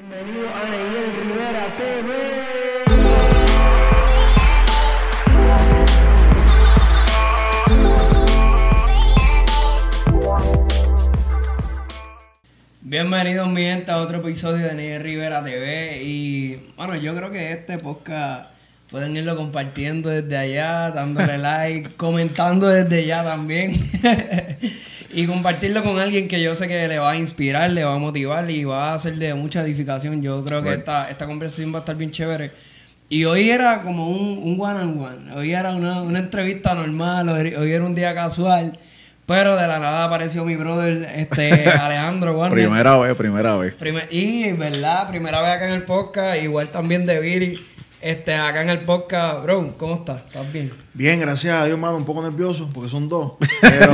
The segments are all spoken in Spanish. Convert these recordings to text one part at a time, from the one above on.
Bienvenido a Neyel Rivera TV. Bienvenidos mi gente a otro episodio de Neyel Rivera TV y bueno yo creo que este podcast pueden irlo compartiendo desde allá, dándole like, comentando desde allá también y compartirlo con alguien que yo sé que le va a inspirar, le va a motivar y va a de mucha edificación. Yo creo que esta, esta conversación va a estar bien chévere. Y hoy era como un, un one on one, hoy era una, una entrevista normal, hoy, hoy era un día casual, pero de la nada apareció mi brother este Alejandro Warner. Primera vez, primera vez. Primer- y, ¿verdad? Primera vez acá en el podcast, igual también de Viri, este, acá en el podcast. Bro, ¿cómo estás? ¿Estás bien? Bien, gracias a Dios, hermano, un poco nervioso porque son dos. Pero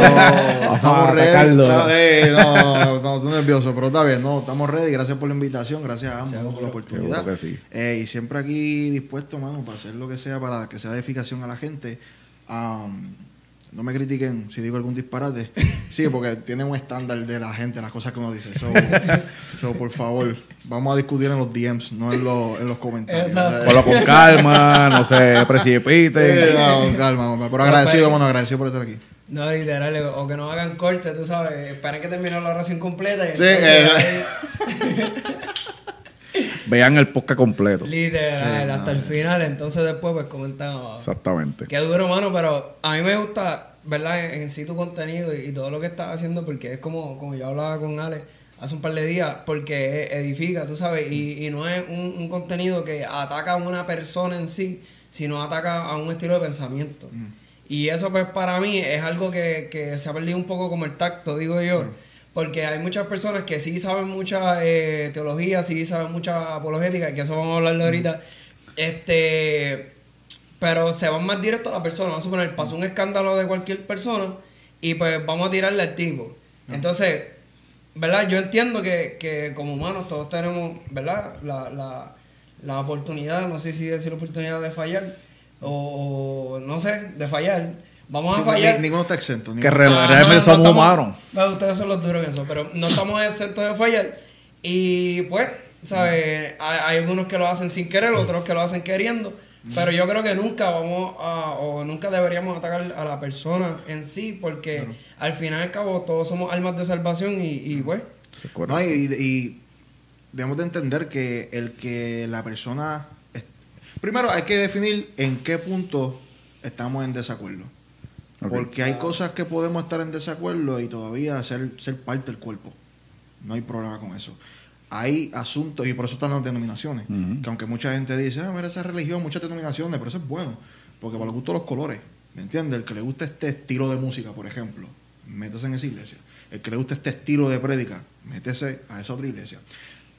estamos ready. Ah, eh, no, no, no, estoy nervioso, pero está bien, no, estamos ready. Gracias por la invitación, gracias a ambos por la oportunidad. Que sí. Eh, y siempre aquí dispuesto, mano, para hacer lo que sea, para que sea de edificación a la gente. Am, no me critiquen si digo algún disparate. Sí, porque tiene un estándar de la gente, las cosas que uno dice. So, so, por favor, vamos a discutir en los DMs, no en los, en los comentarios. Ponlo con calma, no se precipite. Eh, no, calma, hombre, pero agradecido, mano, agradecido por estar aquí. No, literal, o que no hagan corte, tú sabes, esperen que termine la oración completa y Sí, entonces eh. Vean el podcast completo. literal, Sí, hasta el final, entonces después pues comentan abajo. Exactamente. Qué duro, mano, pero a mí me gusta, ¿verdad? En, en sí tu contenido y, y todo lo que estás haciendo, porque es como, como yo hablaba con Ale hace un par de días, porque edifica, tú sabes, y, y no es un, un contenido que ataca a una persona en sí, sino ataca a un estilo de pensamiento. Y eso pues para mí es algo que, que se ha perdido un poco como el tacto, digo yo. Porque hay muchas personas que sí saben mucha eh, teología, sí saben mucha apologética, que eso vamos a hablarlo ahorita. Este, pero se van más directo a la persona. Vamos a suponer, pasó un escándalo de cualquier persona y pues vamos a tirarle al tipo. Entonces, ¿verdad? Yo entiendo que, que como humanos todos tenemos, ¿verdad? La, la, la oportunidad, no sé si decir la oportunidad de fallar o, o no sé, de fallar. Vamos a fallar. ni- ninguno está exento. Que realmente no somos humanos. ustedes son los duros en eso, pero no estamos exentos de fallar. Y pues, ¿sabes? Hay, hay algunos que lo hacen sin querer, otros que lo hacen queriendo. Pero yo creo que nunca vamos a, o nunca deberíamos atacar a la persona en sí, porque al final y al cabo todos somos almas de salvación y, y pues. No, y, y debemos de entender que el que la persona... es- Primero hay que definir en qué punto estamos en desacuerdo. Porque hay cosas que podemos estar en desacuerdo y todavía ser, ser parte del cuerpo. No hay problema con eso. Hay asuntos, y por eso están las denominaciones, que aunque mucha gente dice, ah, mira esa religión, muchas denominaciones, pero eso es bueno, porque para los gustos los colores, ¿me entiendes? El que le gusta este estilo de música, por ejemplo, métese en esa iglesia. El que le gusta este estilo de prédica, métese a esa otra iglesia.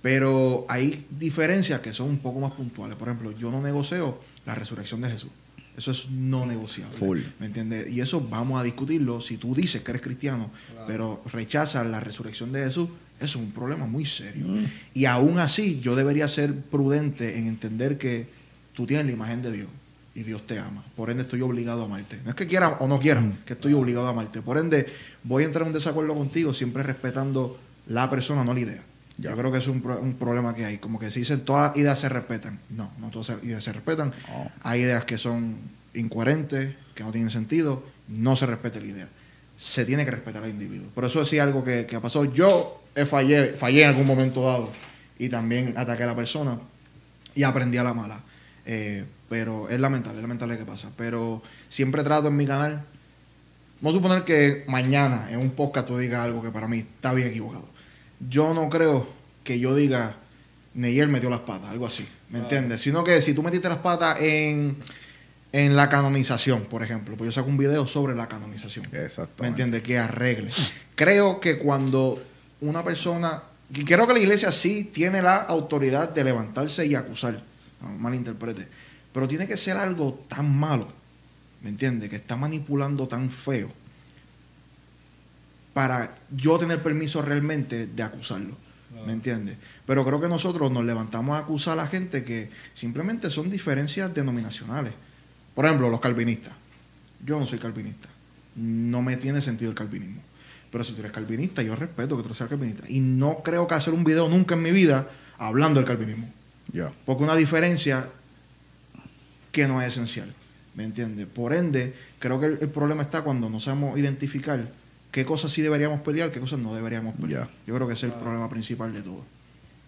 Pero hay diferencias que son un poco más puntuales. Por ejemplo, yo no negocio la resurrección de Jesús. Eso es no negociable. Full. ¿Me entiendes? Y eso vamos a discutirlo. Si tú dices que eres cristiano, pero rechazas la resurrección de Jesús, eso es un problema muy serio. Mm. Y aún así, yo debería ser prudente en entender que tú tienes la imagen de Dios y Dios te ama. Por ende, estoy obligado a amarte. No es que quiera o no quiera, que estoy obligado a amarte. Por ende, voy a entrar en un desacuerdo contigo, siempre respetando la persona, no la idea. Yo creo que es un, pro- un problema que hay. Como que se dicen todas ideas se respetan. No, no todas ideas se respetan. No. Hay ideas que son incoherentes, que no tienen sentido. No se respeta la idea. Se tiene que respetar al individuo. Por eso sí algo que, que ha pasado. Yo fallé, fallé en algún momento dado y también ataqué a la persona y aprendí a la mala. Eh, pero es lamentable, es lamentable que pasa. Pero siempre trato en mi canal. Vamos a suponer que mañana en un podcast tú digas algo que para mí está bien equivocado. Yo no creo que yo diga Neyer metió las patas, algo así. ¿Me entiendes? Sino que si tú metiste las patas en, en la canonización, por ejemplo, pues yo saco un video sobre la canonización. Exactamente. ¿Me entiendes? Que arregle. Creo que cuando una persona. y Creo que la iglesia sí tiene la autoridad de levantarse y acusar. No malinterprete. Pero tiene que ser algo tan malo. ¿Me entiendes? Que está manipulando tan feo. Para yo tener permiso realmente de acusarlo. ¿Me entiendes? Pero creo que nosotros nos levantamos a acusar a la gente que simplemente son diferencias denominacionales. Por ejemplo, los calvinistas. Yo no soy calvinista. No me tiene sentido el calvinismo. Pero si tú eres calvinista, yo respeto que tú seas calvinista. Y no creo que hacer un video nunca en mi vida hablando del calvinismo. Ya. Porque una diferencia que no es esencial. ¿Me entiendes? Por ende, creo que el, el problema está cuando no sabemos identificar qué cosas sí deberíamos pelear, qué cosas no deberíamos pelear. Yo creo que ese es el problema principal de todo.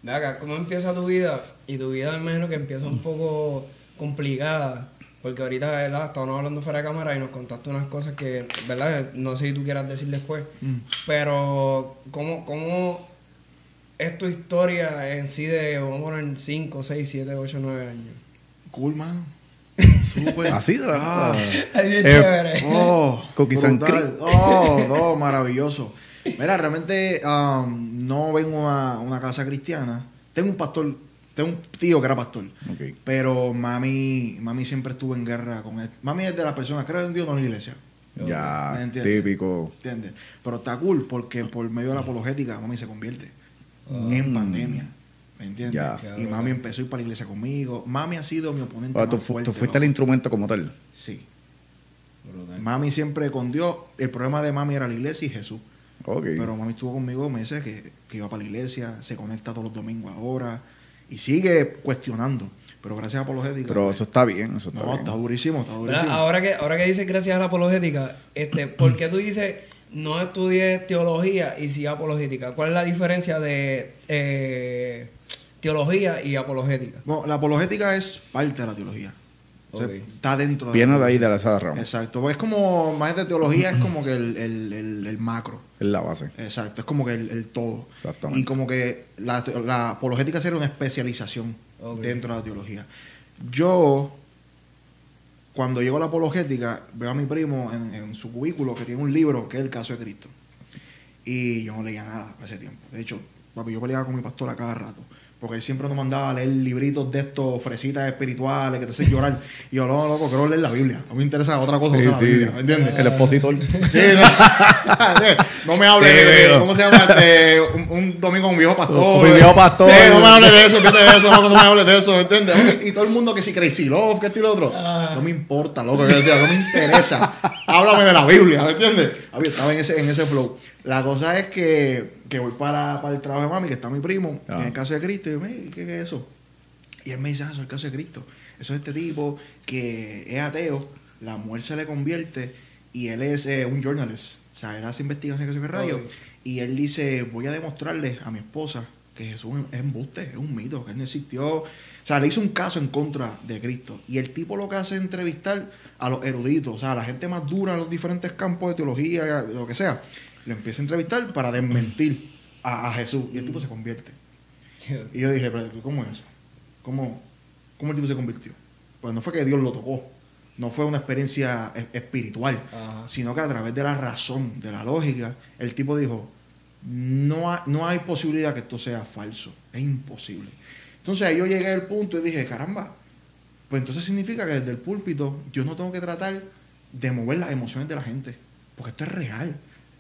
Ve acá, ¿cómo empieza tu vida? Y tu vida me imagino que empieza un poco complicada. Porque ahorita, ¿verdad? Estábamos hablando fuera de cámara y nos contaste unas cosas que, ¿verdad? No sé si tú quieras decir después. Mm. Pero, ¿cómo, ¿cómo es tu historia en sí de, vamos a poner, 5, 6, 7, 8, 9 años? Cool, mano. Súper. Así de la Ah. Es bien Eh, chévere. Oh. Oh, no, maravilloso. Mira, realmente um, no vengo a una casa cristiana. Tengo un pastor, tengo un tío que era pastor. Ok. Pero mami, mami siempre estuvo en guerra con él. Mami es de las personas, creo en Dios, no en la iglesia. Ya, ¿Me entiendes? típico. ¿Entiendes? Pero está cool porque por medio de la apologética mami se convierte Ah. en pandemia. ¿Me entiendes? Ya. Y mami empezó a ir para la iglesia conmigo. Mami ha sido mi oponente. Ah, tú, fu- fuerte, tú fuiste el instrumento como tal. Sí. Brutal. Mami siempre con Dios. El problema de mami era la iglesia y Jesús. Ok. Pero mami estuvo conmigo meses que, que iba para la iglesia, se conecta todos los domingos ahora y sigue cuestionando. Pero gracias a Apologética. Pero eso está bien, eso está no, bien. está durísimo, está durísimo. Ahora que, ahora que dices gracias a la apologética, este, ¿por qué tú dices no estudié teología y sí apologética? ¿Cuál es la diferencia de eh, teología y apologética? Bueno, la apologética es parte de la teología. O sea, está dentro de Viene la de ahí, teología. de esa rama. Exacto. Pues es como, más de teología, es como que el, el- el- el macro. Es la base. Exacto. Es como que el, el todo. Exactamente. Y como que la, la apologética sería una especialización dentro de la teología. Yo, cuando llego a la apologética, veo a mi primo en, su cubículo que tiene un libro que es el caso de Cristo. Y yo no leía nada para ese tiempo. De hecho, papi, yo peleaba con mi pastor a cada rato. Porque él siempre nos mandaba a leer libritos de estos, fresitas espirituales que te hacen llorar. Y yo, no, loco, quiero leer la Biblia. No me interesa otra cosa, no Sí, sea la. Biblia, ¿me entiendes? El expositor. Sí, no, no me hable de, de- ¿cómo se llama? De un, un domingo con un viejo pastor. Un viejo pastor. Sí, no me hable de eso, fíjate de eso, loco, no me hable de eso, ¿me entiendes? Y todo el mundo que si Crazy Love, que esto y lo otro. No me importa, loco, que decía, no me interesa. Háblame de la Biblia, ¿me entiendes? A ver, estaba en ese, en ese flow. La cosa es que, que voy para, para el trabajo de mami, que está mi primo, Ah. en el caso de Cristo, y yo, "Ey, ¿qué es eso? Y él me dice, ah, eso es el caso de Cristo. Eso es este tipo que es ateo, la mujer se le convierte y él es eh, un journalist. O sea, él hace investigaciones que rayo. Y él dice, voy a demostrarle a mi esposa que Jesús es embuste, es un mito, que él no existió. O sea, le hizo un caso en contra de Cristo. Y el tipo lo que hace es entrevistar a los eruditos, o sea, a la gente más dura en los diferentes campos de teología, lo que sea. Lo empieza a entrevistar para desmentir a, a Jesús. Y el tipo se convierte. Y yo dije, pero ¿cómo es eso? ¿Cómo, ¿Cómo el tipo se convirtió? Pues no fue que Dios lo tocó, no fue una experiencia espiritual, Ajá. sino que a través de la razón, de la lógica, el tipo dijo, no, ha- no hay posibilidad que esto sea falso, es imposible. Entonces ahí yo llegué al punto y dije, caramba, pues entonces significa que desde el púlpito yo no tengo que tratar de mover las emociones de la gente, porque esto es real.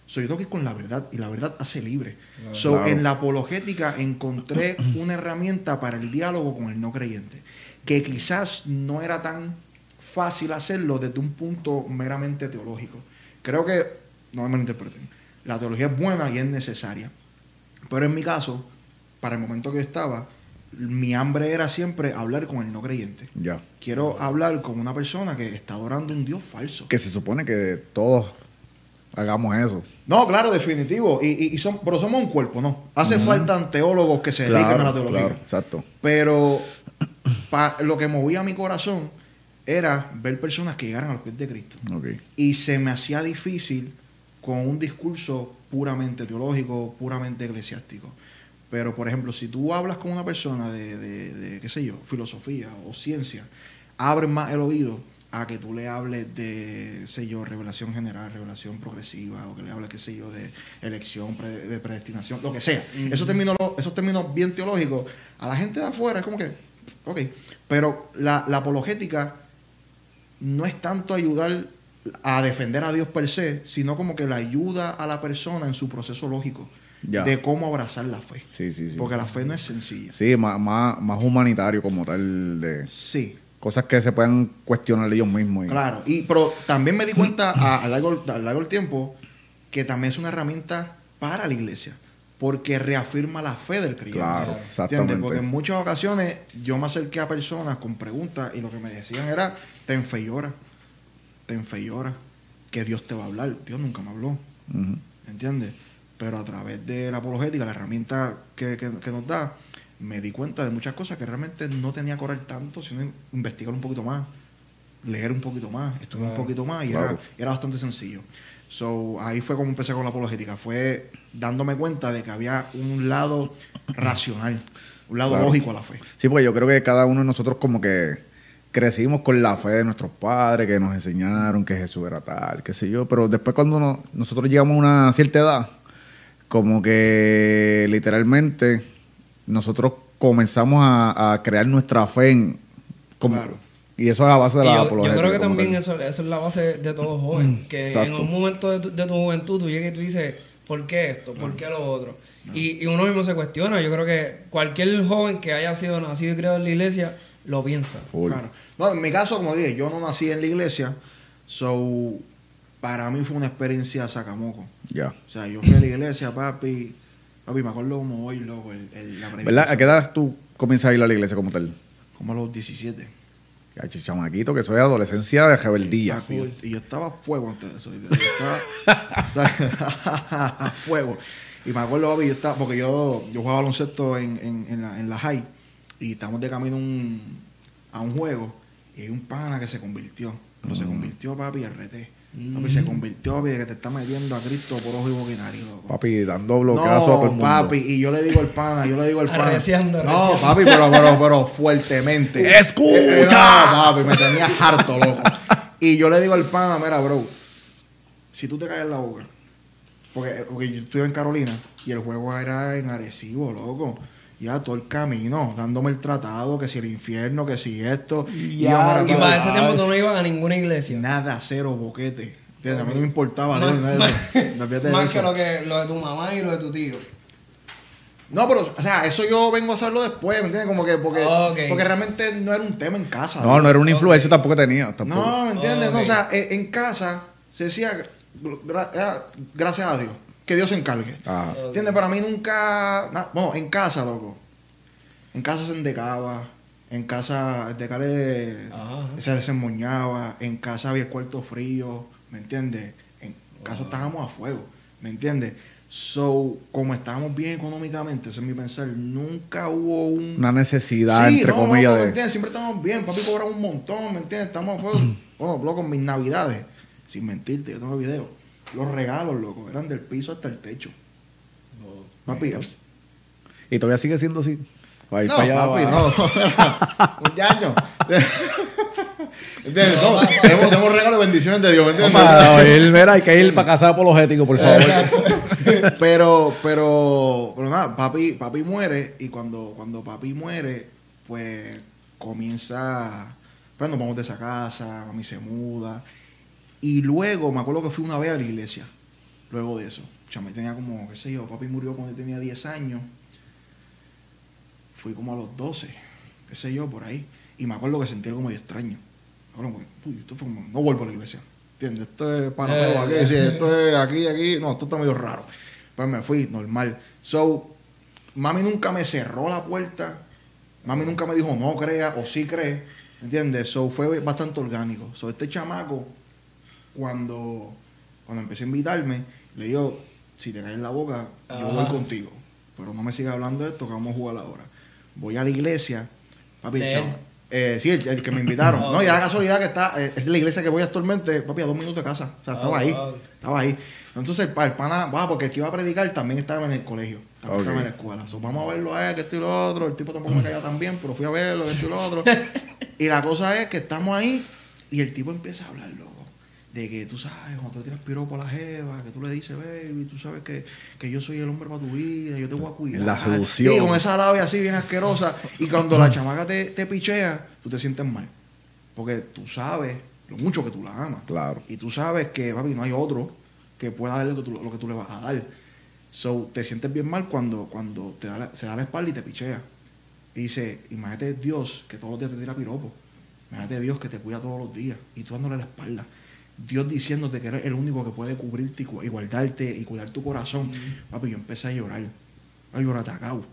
So, yo tengo que ir con la verdad y la verdad hace libre. Claro. So, en la apologética encontré una herramienta para el diálogo con el no creyente, que quizás no era tan fácil hacerlo desde un punto meramente teológico. Creo que, no me malinterpreten, la teología es buena y es necesaria. Pero en mi caso, para el momento que estaba, mi hambre era siempre hablar con el no creyente. Ya. Quiero hablar con una persona que está adorando un Dios falso. Que se supone que todos hagamos eso. No, claro, definitivo. Y, y, y son, pero somos un cuerpo, ¿no? Hace falta teólogos que se dediquen a la teología. claro, exacto. Pero pa- lo que movía mi corazón era ver personas que llegaran a los pies de Cristo. Ok. Y se me hacía difícil con un discurso puramente teológico, puramente eclesiástico. Pero, por ejemplo, si tú hablas con una persona de, de- de, qué sé yo, filosofía o ciencia, abres más el oído a que tú le hables de, sé yo, revelación general, revelación progresiva, o que le hables, qué sé yo, de elección, pre- de predestinación, lo que sea. esos, términos, esos términos bien teológicos, a la gente de afuera es como que, ok. Pero la, la apologética no es tanto ayudar a defender a Dios per se, sino como que la ayuda a la persona en su proceso lógico Ya. de cómo abrazar la fe. Sí, sí, sí. Porque la fe no es sencilla. Sí, más, más, más humanitario como tal, de Sí, cosas que se puedan cuestionar ellos mismos. y- claro. Y, pero también me di cuenta a, a largo, a largo del tiempo que también es una herramienta para la iglesia. porque reafirma la fe del creyente. Claro, ¿Entiendes? exactamente. Porque en muchas ocasiones yo me acerqué a personas con preguntas y lo que me decían era, ten fe y ora, ten fe y ora, que Dios te va a hablar. Dios nunca me habló, Ujú. ¿entiendes? Pero a través de la apologética, la herramienta que, que- que nos da, me di cuenta de muchas cosas que realmente no tenía que orar tanto, sino investigar un poquito más, leer un poquito más, estudiar un poquito más y Claro. era, era bastante sencillo. So, ahí fue como empecé con la apologética, fue dándome cuenta de que había un lado racional, un lado Claro. lógico a la fe. Sí, porque yo creo que cada uno de nosotros como que crecimos con la fe de nuestros padres que nos enseñaron que Jesús era tal, qué sé yo, pero después cuando no- nosotros llegamos a una cierta edad, como que literalmente nosotros comenzamos a, a crear nuestra fe en... Como, Claro. Y eso es a base de la yo, yo creo que también eso, eso es la base de todo joven. Que en un momento de tu, de tu juventud tú llegas y tú dices, ¿por qué esto? ¿Por qué lo otro? Y, y uno mismo se cuestiona. Yo creo que cualquier joven que haya sido nacido y criado en la iglesia lo piensa. Full. Claro. No, en mi caso, como dije, yo no nací en la iglesia, so para mí fue una experiencia sacamoco. Ya. O sea, yo fui a la iglesia, papi, papi, me acuerdo como hoy, loco, el, el- la ¿Verdad? ¿A qué edad tú comienzas a ir a la iglesia como tal? Como a los 17. Ya, chamaquito, que soy adolescencia de rebeldía. Papi, y yo estaba a fuego antes de eso. Yo estaba, estaba a fuego. Y me acuerdo, papi, yo estaba, porque yo, yo jugaba baloncesto en, en, en la, en la high y estamos de camino a un, a un juego y hay un pana que se convirtió. Pero se convirtió, papi, al. Papi, se convirtió, papi, de que te está metiendo a Cristo por ojo y boquinario, loco. Papi, dando bloqueazo a todo el No, mundo. papi, y yo le digo al pana, yo le digo al pana. Arreciando, no, papi, pero, pero, pero fuertemente. ¡Escucha! No, papi, me tenía harto, loco. Y yo le digo al pana, mira, bro, si tú te caes en la boca, porque, porque yo estuve en Carolina y el juego era en Arecibo, loco. Ya todo el camino, dándome el tratado, que si el infierno, que si esto. Y, Ya, para ese tiempo tú no ibas a ninguna iglesia. nada, cero boquete. A mí no me importaba. Más- nada que lo, que lo de tu mamá y lo de tu tío. No, pero, o sea, eso yo vengo a hacerlo después, ¿me entiendes? Como que, porque, Ok. porque realmente no era un tema en casa. No, no era una influencia tampoco tenía. Tampoco. No, ¿me entiendes? No, Ok. o sea, en, en casa se decía, gra- gracias a Dios, que Dios se encargue. Ajá. Ok. ¿Entiendes? Para mí nunca, na- bueno, en casa, loco. En casa se endecaba, en casa el decale Ajá. se desemmoñaba, en casa había el cuarto frío, ¿me entiendes? En casa estábamos a fuego, ¿me entiendes? So, como estábamos bien económicamente, ese es mi pensar, nunca hubo un... Una necesidad, Sí, entre no, no, comillas, no, ¿me de. entiendes? Siempre estamos bien, papi cobra un montón, ¿me entiendes? Estamos a fuego. bueno, loco, mis navidades, sin mentirte, yo tengo videos. Los regalos, loco, eran del piso hasta el techo. Papi, Y todavía sigue siendo así. No, para allá, papi, va. no. Muchacho. ¿Entiendes? No, tenemos, tenemos regalos y bendiciones de Dios, ¿me entiendes? Para oír, mira, hay que ir para casa apologético, por favor. pero, pero, pero nada, papi, papi muere y cuando, cuando papi muere, pues comienza, pues nos vamos de esa casa, mami se muda. Y luego, me acuerdo que fui una vez a la iglesia, luego de eso. Chame tenía como, qué sé yo, papi murió cuando yo tenía 10 años. Fui como a los 12, qué sé yo, por ahí. Y me acuerdo que sentí algo medio extraño. Ahora, que, uy, esto fue como, no vuelvo a la iglesia. ¿Entiendes? Esto es para Eh, aquí, esto es aquí, aquí. No, esto está medio raro. Pues me fui, normal. So, mami nunca me cerró la puerta. Mami nunca me dijo no crea o sí cree. ¿Entiendes? So, fue bastante orgánico. So, este chamaco, cuando, cuando empecé a invitarme, le digo, si te caes en la boca, yo voy contigo. Pero no me sigas hablando de esto, que vamos a jugar ahora. Voy a la iglesia, papi, ¿De chama- él? eh, sí, el, el que me invitaron. No, y la casualidad que está, eh, es la iglesia que voy actualmente, papi, a dos minutos de casa. O sea, estaba Ah, ahí. Estaba ahí. Entonces, el, el pana, va, porque el que iba a predicar también estaba en el colegio. También estaba en la escuela. So, vamos a verlo a él, que esto y lo otro. El tipo tampoco me caía tan bien, pero fui a verlo, que esto y lo otro. y la cosa es que estamos ahí y el tipo empieza a hablar, loco. De que tú sabes, cuando tú tiras piropo a la jeva, que tú le dices, baby, tú sabes que, que yo soy el hombre para tu vida, yo te voy a cuidar. La seducción. Y con esa labia así bien asquerosa. Y cuando la chamaca te, te pichea, tú te sientes mal. Porque tú sabes lo mucho que tú la amas. Claro. Y tú sabes que, papi, no hay otro que pueda darle lo que tú, lo que tú le vas a dar. So, te sientes bien mal cuando, cuando te da la- se da la espalda y te pichea. Y dice, imagínate Dios que todos los días te tira piropo. Imagínate Dios que te cuida todos los días y tú dándole la espalda. Dios diciéndote que eres el único que puede cubrirte y, guardarte y cuidar tu corazón. Papi, yo empecé a llorar. Yo era atacado.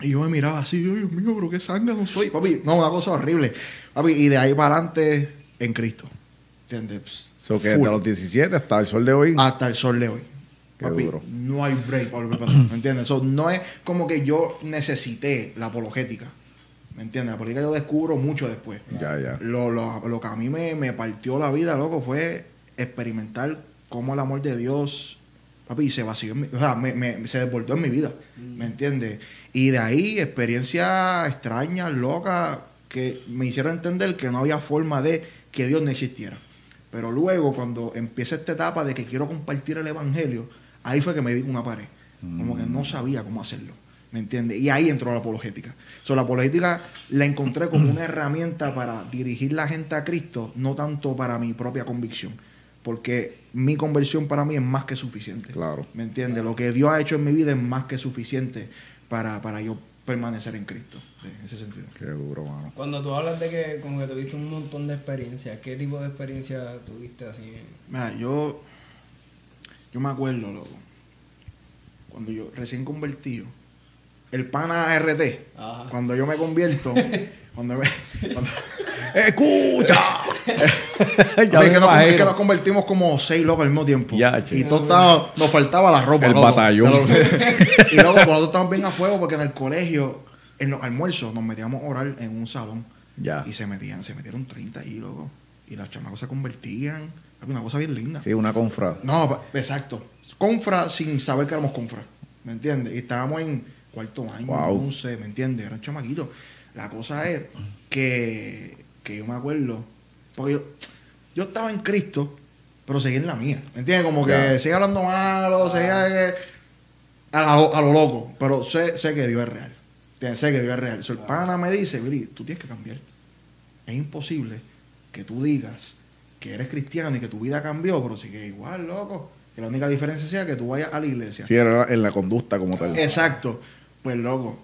Y yo me miraba así, Dios mío, pero qué sangre no soy. Papi, no, una cosa horrible. Papi, y de ahí para adelante, en Cristo. ¿Entiendes? Pss, So que desde los 17 hasta el sol de hoy. hasta el sol de hoy. Qué Papi, duro. no hay break para volver para atrás, ¿me entiendes? So, no es como que yo necesité la apologética, ¿me entiendes? La política yo descubro mucho después. Ya, ya. Lo, lo- lo que a mí me, me partió la vida, loco, fue experimentar cómo el amor de Dios, papi, se vació, en mi- o sea, me, me- se desbordó en mi vida, ¿me entiendes? Y de ahí, experiencias extrañas, locas, que me hicieron entender que no había forma de que Dios no existiera. Pero luego, cuando empieza esta etapa de que quiero compartir el Evangelio, ahí fue que me di con una pared. Como que no sabía cómo hacerlo. ¿Me entiendes? Y ahí entró la apologética. So, la apologética la encontré como una herramienta para dirigir la gente a Cristo, no tanto para mi propia convicción. Porque mi conversión para mí es más que suficiente. Claro. ¿Me entiendes? Lo que Dios ha hecho en mi vida es más que suficiente para, para yo permanecer en Cristo. Sí, en ese sentido. Qué duro, mano. Cuando tú hablas de que como que tuviste un montón de experiencias, ¿qué tipo de experiencia tuviste así? Mira, yo, yo me acuerdo, loco, cuando yo recién convertido, el pana RT, Ajá. cuando yo me convierto, cuando me... Cuando, ¡Escucha! Es, me que nos, es que imagino. nos convertimos como seis locos al mismo tiempo. Ya, y todos estábamos- nos faltaba la ropa. El loco. batallón. y luego nosotros estábamos bien a fuego porque en el colegio, en los almuerzos, nos metíamos a orar en un salón. Ya. Y se metían, se metieron 30 ahí, loco. Y las chamacos se convertían. Una cosa bien linda. Sí, una confra. No, exacto. Confra sin saber que éramos confra. ¿Me entiendes? Y estábamos en cuarto año, Wow. 11, ¿me entiendes? Eran chamaquitos. La cosa es que, que yo me acuerdo, porque yo, yo estaba en Cristo, pero seguía en la mía. ¿Me entiendes? Como que seguía hablando malo, seguía eh, a, lo- a lo loco. Pero sé, sé que Dios es real. ¿Entiendes? Sé que Dios es real. So, el pana me dice, Billy, tú tienes que cambiar. Es imposible que tú digas que eres cristiano y que tu vida cambió, pero sigue igual, loco. Que la única diferencia sea que tú vayas a la iglesia. Sí, era en la conducta como tal. Exacto. Pues loco,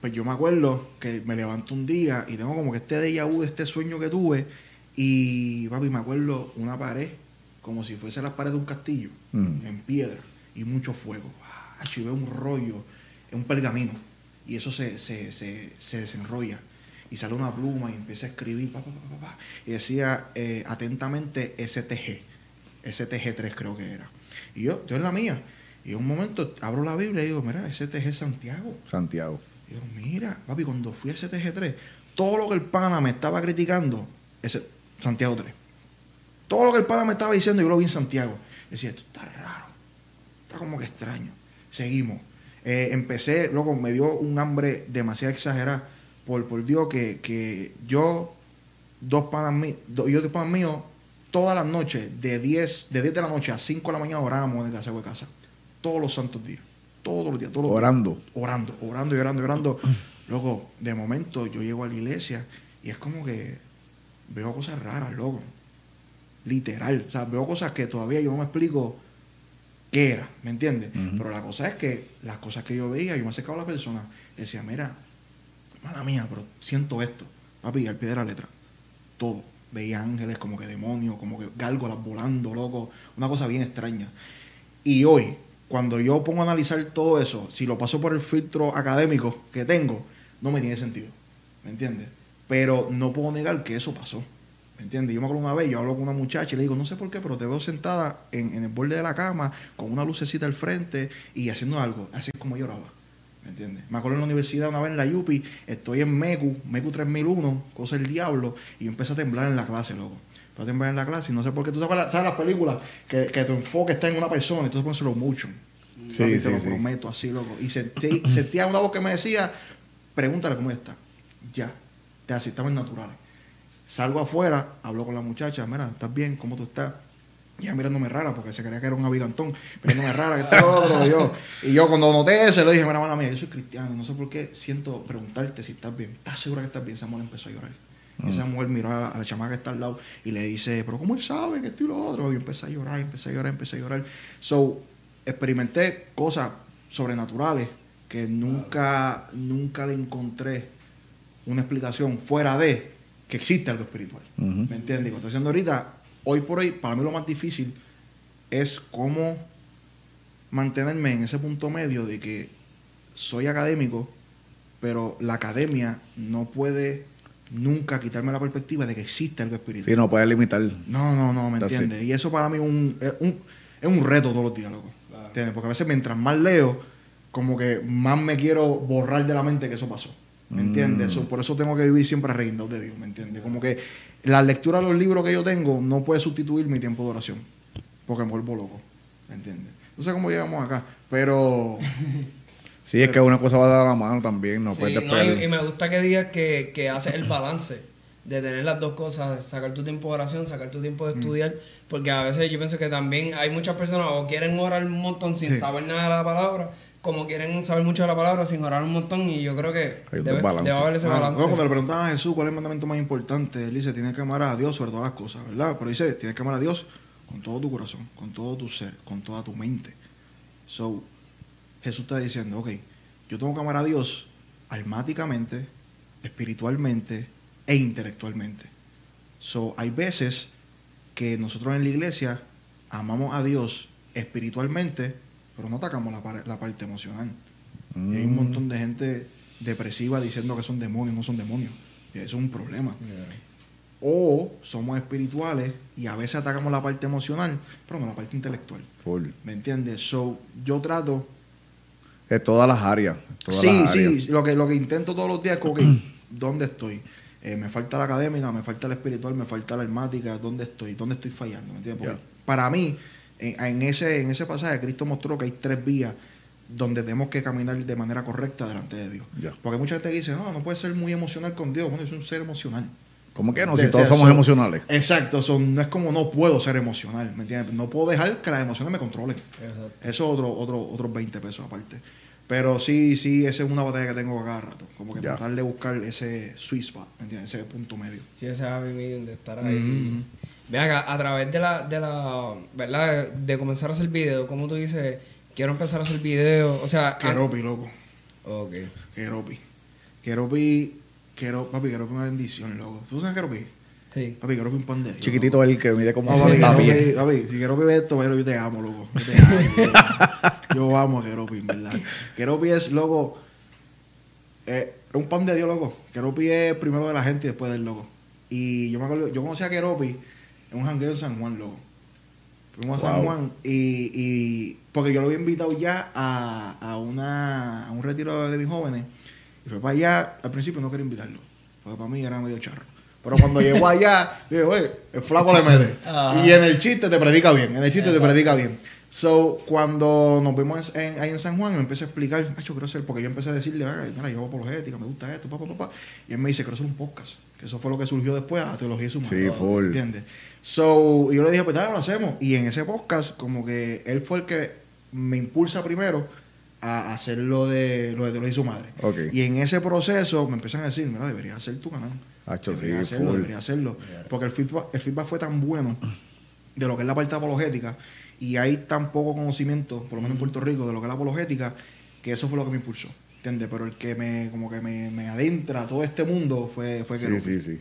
pues yo me acuerdo que me levanto un día y tengo como que este déjà vu, este sueño que tuve. Y papi, me acuerdo una pared, como si fuese la pared de un castillo, Mm. en piedra, y mucho fuego. Ah, y veo un rollo, un pergamino. Y eso se, se, se, se desenrolla. Y sale una pluma y empieza a escribir, pa, y decía eh, atentamente STG. STG3 creo que era. Y yo, yo en la mía. Y en un momento abro la Biblia y digo, mira, STG Santiago. Santiago. Y yo, mira, papi, cuando fui a STG3, todo lo que el pana me estaba criticando, ese Santiago 3. Todo lo que el pana me estaba diciendo, yo lo vi en Santiago. Decía, esto está raro. Está como que extraño. Seguimos. Eh, empecé, luego me dio un hambre demasiado exagerada. Por, por Dios, que, que yo, dos panas míos, yo dos panas míos, todas las noches, de 10, de 10 de la noche a 5 de la mañana orábamos en el casa de casa. Todos los santos días. Todos los días. Todos los días Orando. orando, orando y orando y orando. Loco, de momento yo llego a la iglesia y es como que veo cosas raras, loco. Literal. O sea, veo cosas que todavía yo no me explico qué era, ¿me entiendes? Pero la cosa es que las cosas que yo veía, yo me acercaba a la persona y decía, mira, mala mía, pero siento esto. Papi, al pie de la letra. Todo. Veía ángeles como que demonios, como que gárgolas volando, loco. Una cosa bien extraña. Y hoy, cuando yo pongo a analizar todo eso, si lo paso por el filtro académico que tengo, no me tiene sentido. ¿Me entiendes? Pero no puedo negar que eso pasó. ¿Me entiendes? Yo me acuerdo una vez, yo hablo con una muchacha y le digo, no sé por qué, pero te veo sentada en, el borde de la cama con una lucecita al frente y haciendo algo. Así es como lloraba. ¿Me entiendes? Me acuerdo en la universidad una vez en la Yupi, estoy en MECU, MECU 3001, cosa del diablo, y empecé a temblar en la clase, loco. Empecé a temblar en la clase y no sé por qué. Tú sabes, la- sabes las películas que, que tu enfoque está en una persona y tú pones slow motion. Sí, Papi, sí, te lo sí. prometo, así, loco. Y sentí, sentía una voz que me decía, pregúntale cómo está. Ya. Te así, estaban naturales. Salgo afuera, hablo con la muchacha, mira, ¿estás bien? ¿Cómo tú estás? Y ella mirándome rara, porque se creía que era un avilantón, mirándome rara, que está otro. Y yo, y yo cuando noté eso, le dije, mira, hermana mía, yo soy cristiano, no sé por qué siento preguntarte si estás bien. ¿Estás segura que estás bien? Esa mujer empezó a llorar. Esa mujer miró a la, a la chamaca que está al lado y le dice, pero ¿cómo él sabe que esto y lo otro? Y empecé a llorar, empecé a llorar, empecé a llorar. So, experimenté cosas sobrenaturales que nunca, nunca le encontré una explicación fuera de que existe algo espiritual. ¿Me entiendes? Como estoy diciendo ahorita, hoy por hoy, para mí lo más difícil es cómo mantenerme en ese punto medio de que soy académico, pero la academia no puede nunca quitarme la perspectiva de que existe algo espiritual. Sí, no puedes limitar. No, no, no, ¿me entiendes? Y eso para mí es un, es un, es un reto todos los días, loco. ¿Entiendes? Porque a veces mientras más leo, como que más me quiero borrar de la mente que eso pasó. ¿Me entiendes? Mm. So, por eso tengo que vivir siempre arreguindado de Dios, ¿me entiendes? Como que la lectura de los libros que yo tengo no puede sustituir mi tiempo de oración. Porque me vuelvo loco. ¿Me entiendes? No sé cómo llegamos acá, pero... Sí, es que una cosa va a dar la mano también, no Sí, puedes no, y, y me gusta que digas que, que haces el balance de tener las dos cosas, sacar tu tiempo de oración, sacar tu tiempo de Mm. estudiar, porque a veces yo pienso que también hay muchas personas o quieren orar un montón sin Sí. saber nada de la palabra, como quieren saber mucho de la palabra sin orar un montón y yo creo que Hay un debe, debe haber ese Ah, balance. cuando le preguntaban a Jesús cuál es el mandamiento más importante, él dice, tienes que amar a Dios sobre todas las cosas, ¿verdad? Pero dice, tienes que amar a Dios con todo tu corazón, con todo tu ser, con toda tu mente. So, Jesús está diciendo, ok, yo tengo que amar a Dios almáticamente, espiritualmente e intelectualmente. So, hay veces que nosotros en la iglesia amamos a Dios espiritualmente, pero no atacamos la, par- la parte emocional. Y hay un Mm. montón de gente depresiva diciendo que son demonios, no son demonios. Y eso es un problema. O somos espirituales y a veces atacamos la parte emocional, pero no la parte intelectual. Full. ¿Me entiendes? So, yo trato. De todas las áreas. todas sí, las áreas. sí, lo que, lo que intento todos los días es como que, ¿dónde estoy? Eh, me falta la académica, me falta la espiritual, me falta la almática, ¿dónde estoy? ¿Dónde estoy fallando? ¿Me entiendes? Porque para mí, en, en ese, en ese pasaje, Cristo mostró que hay tres vías donde tenemos que caminar de manera correcta delante de Dios. Ya. Porque mucha gente dice, no, no puede ser muy emocional con Dios. Bueno, soy un ser emocional. ¿Cómo que no? De- Si todos de- somos so- emocionales. Exacto, so, no es como no puedo ser emocional, ¿me entiendes? No puedo dejar que las emociones me controlen. Exacto. Eso es otro, otro, otros 20 pesos aparte. Pero sí, sí, esa es una batalla que tengo a cada rato. Como que Ya. tratar de buscar ese sweet spot, ¿me entiendes? Ese punto medio. Sí, ese happy medium de estar ahí. Mhm. Ve acá, a través de la, de la, ¿verdad? De comenzar a hacer video, como tú dices, quiero empezar a hacer video, o sea... Keropi, loco. Ok. Keropi. Keropi, Kero, papi, Keropi es una bendición, loco. ¿Tú sabes Keropi? Sí. Papi, es un pan de Dios, Chiquitito el que mide como No, papi, 60 Keropi, pies. papi, si Keropi ve esto, pero yo te amo, loco. Yo te amo. yo, yo amo a Keropi, en verdad. Keropi es, loco, eh, es un pan de Dios, loco. Keropi es primero de la gente y después del loco. Y yo me acuerdo, yo conocí a Keropi en un jangueo en San Juan, loco. Fuimos a San. Juan y, y porque yo lo había invitado ya a, a, una, a un retiro de mis jóvenes. Y fue para allá, al principio no quería invitarlo, porque para mí era medio charro. Pero cuando llegó allá, dije, oye, el flaco le mete. Ajá. Y en el chiste te predica bien, en el chiste te predica bien. So, cuando nos vimos en- ahí en San Juan, me empecé a explicar, "Ay, yo quiero hacer, porque yo empecé a decirle, "Ay, mira, yo hago apologética, me gusta esto, papá, papá. Y él me dice, quiero hacer un podcast. Que eso fue lo que surgió después a Teología y Sumada. Sí, full. ¿Entiendes? So, y yo le dije, pues dale, lo hacemos. Y en ese podcast, como que él fue el que me impulsa primero a hacer lo de, lo de Teología y su madre. Y en ese proceso me empiezan a decir, mira, deberías hacer tu canal. Hacho, deberías sí, hacerlo, full. deberías hacerlo. Porque el feedback, el feedback fue tan bueno de lo que es la parte apologética y hay tan poco conocimiento, por lo menos en Puerto Rico, de lo que es la apologética, que eso fue lo que me impulsó. ¿Entiendes? Pero el que me, como que me, me adentra a todo este mundo fue, fue Sí, Keropi. sí, sí.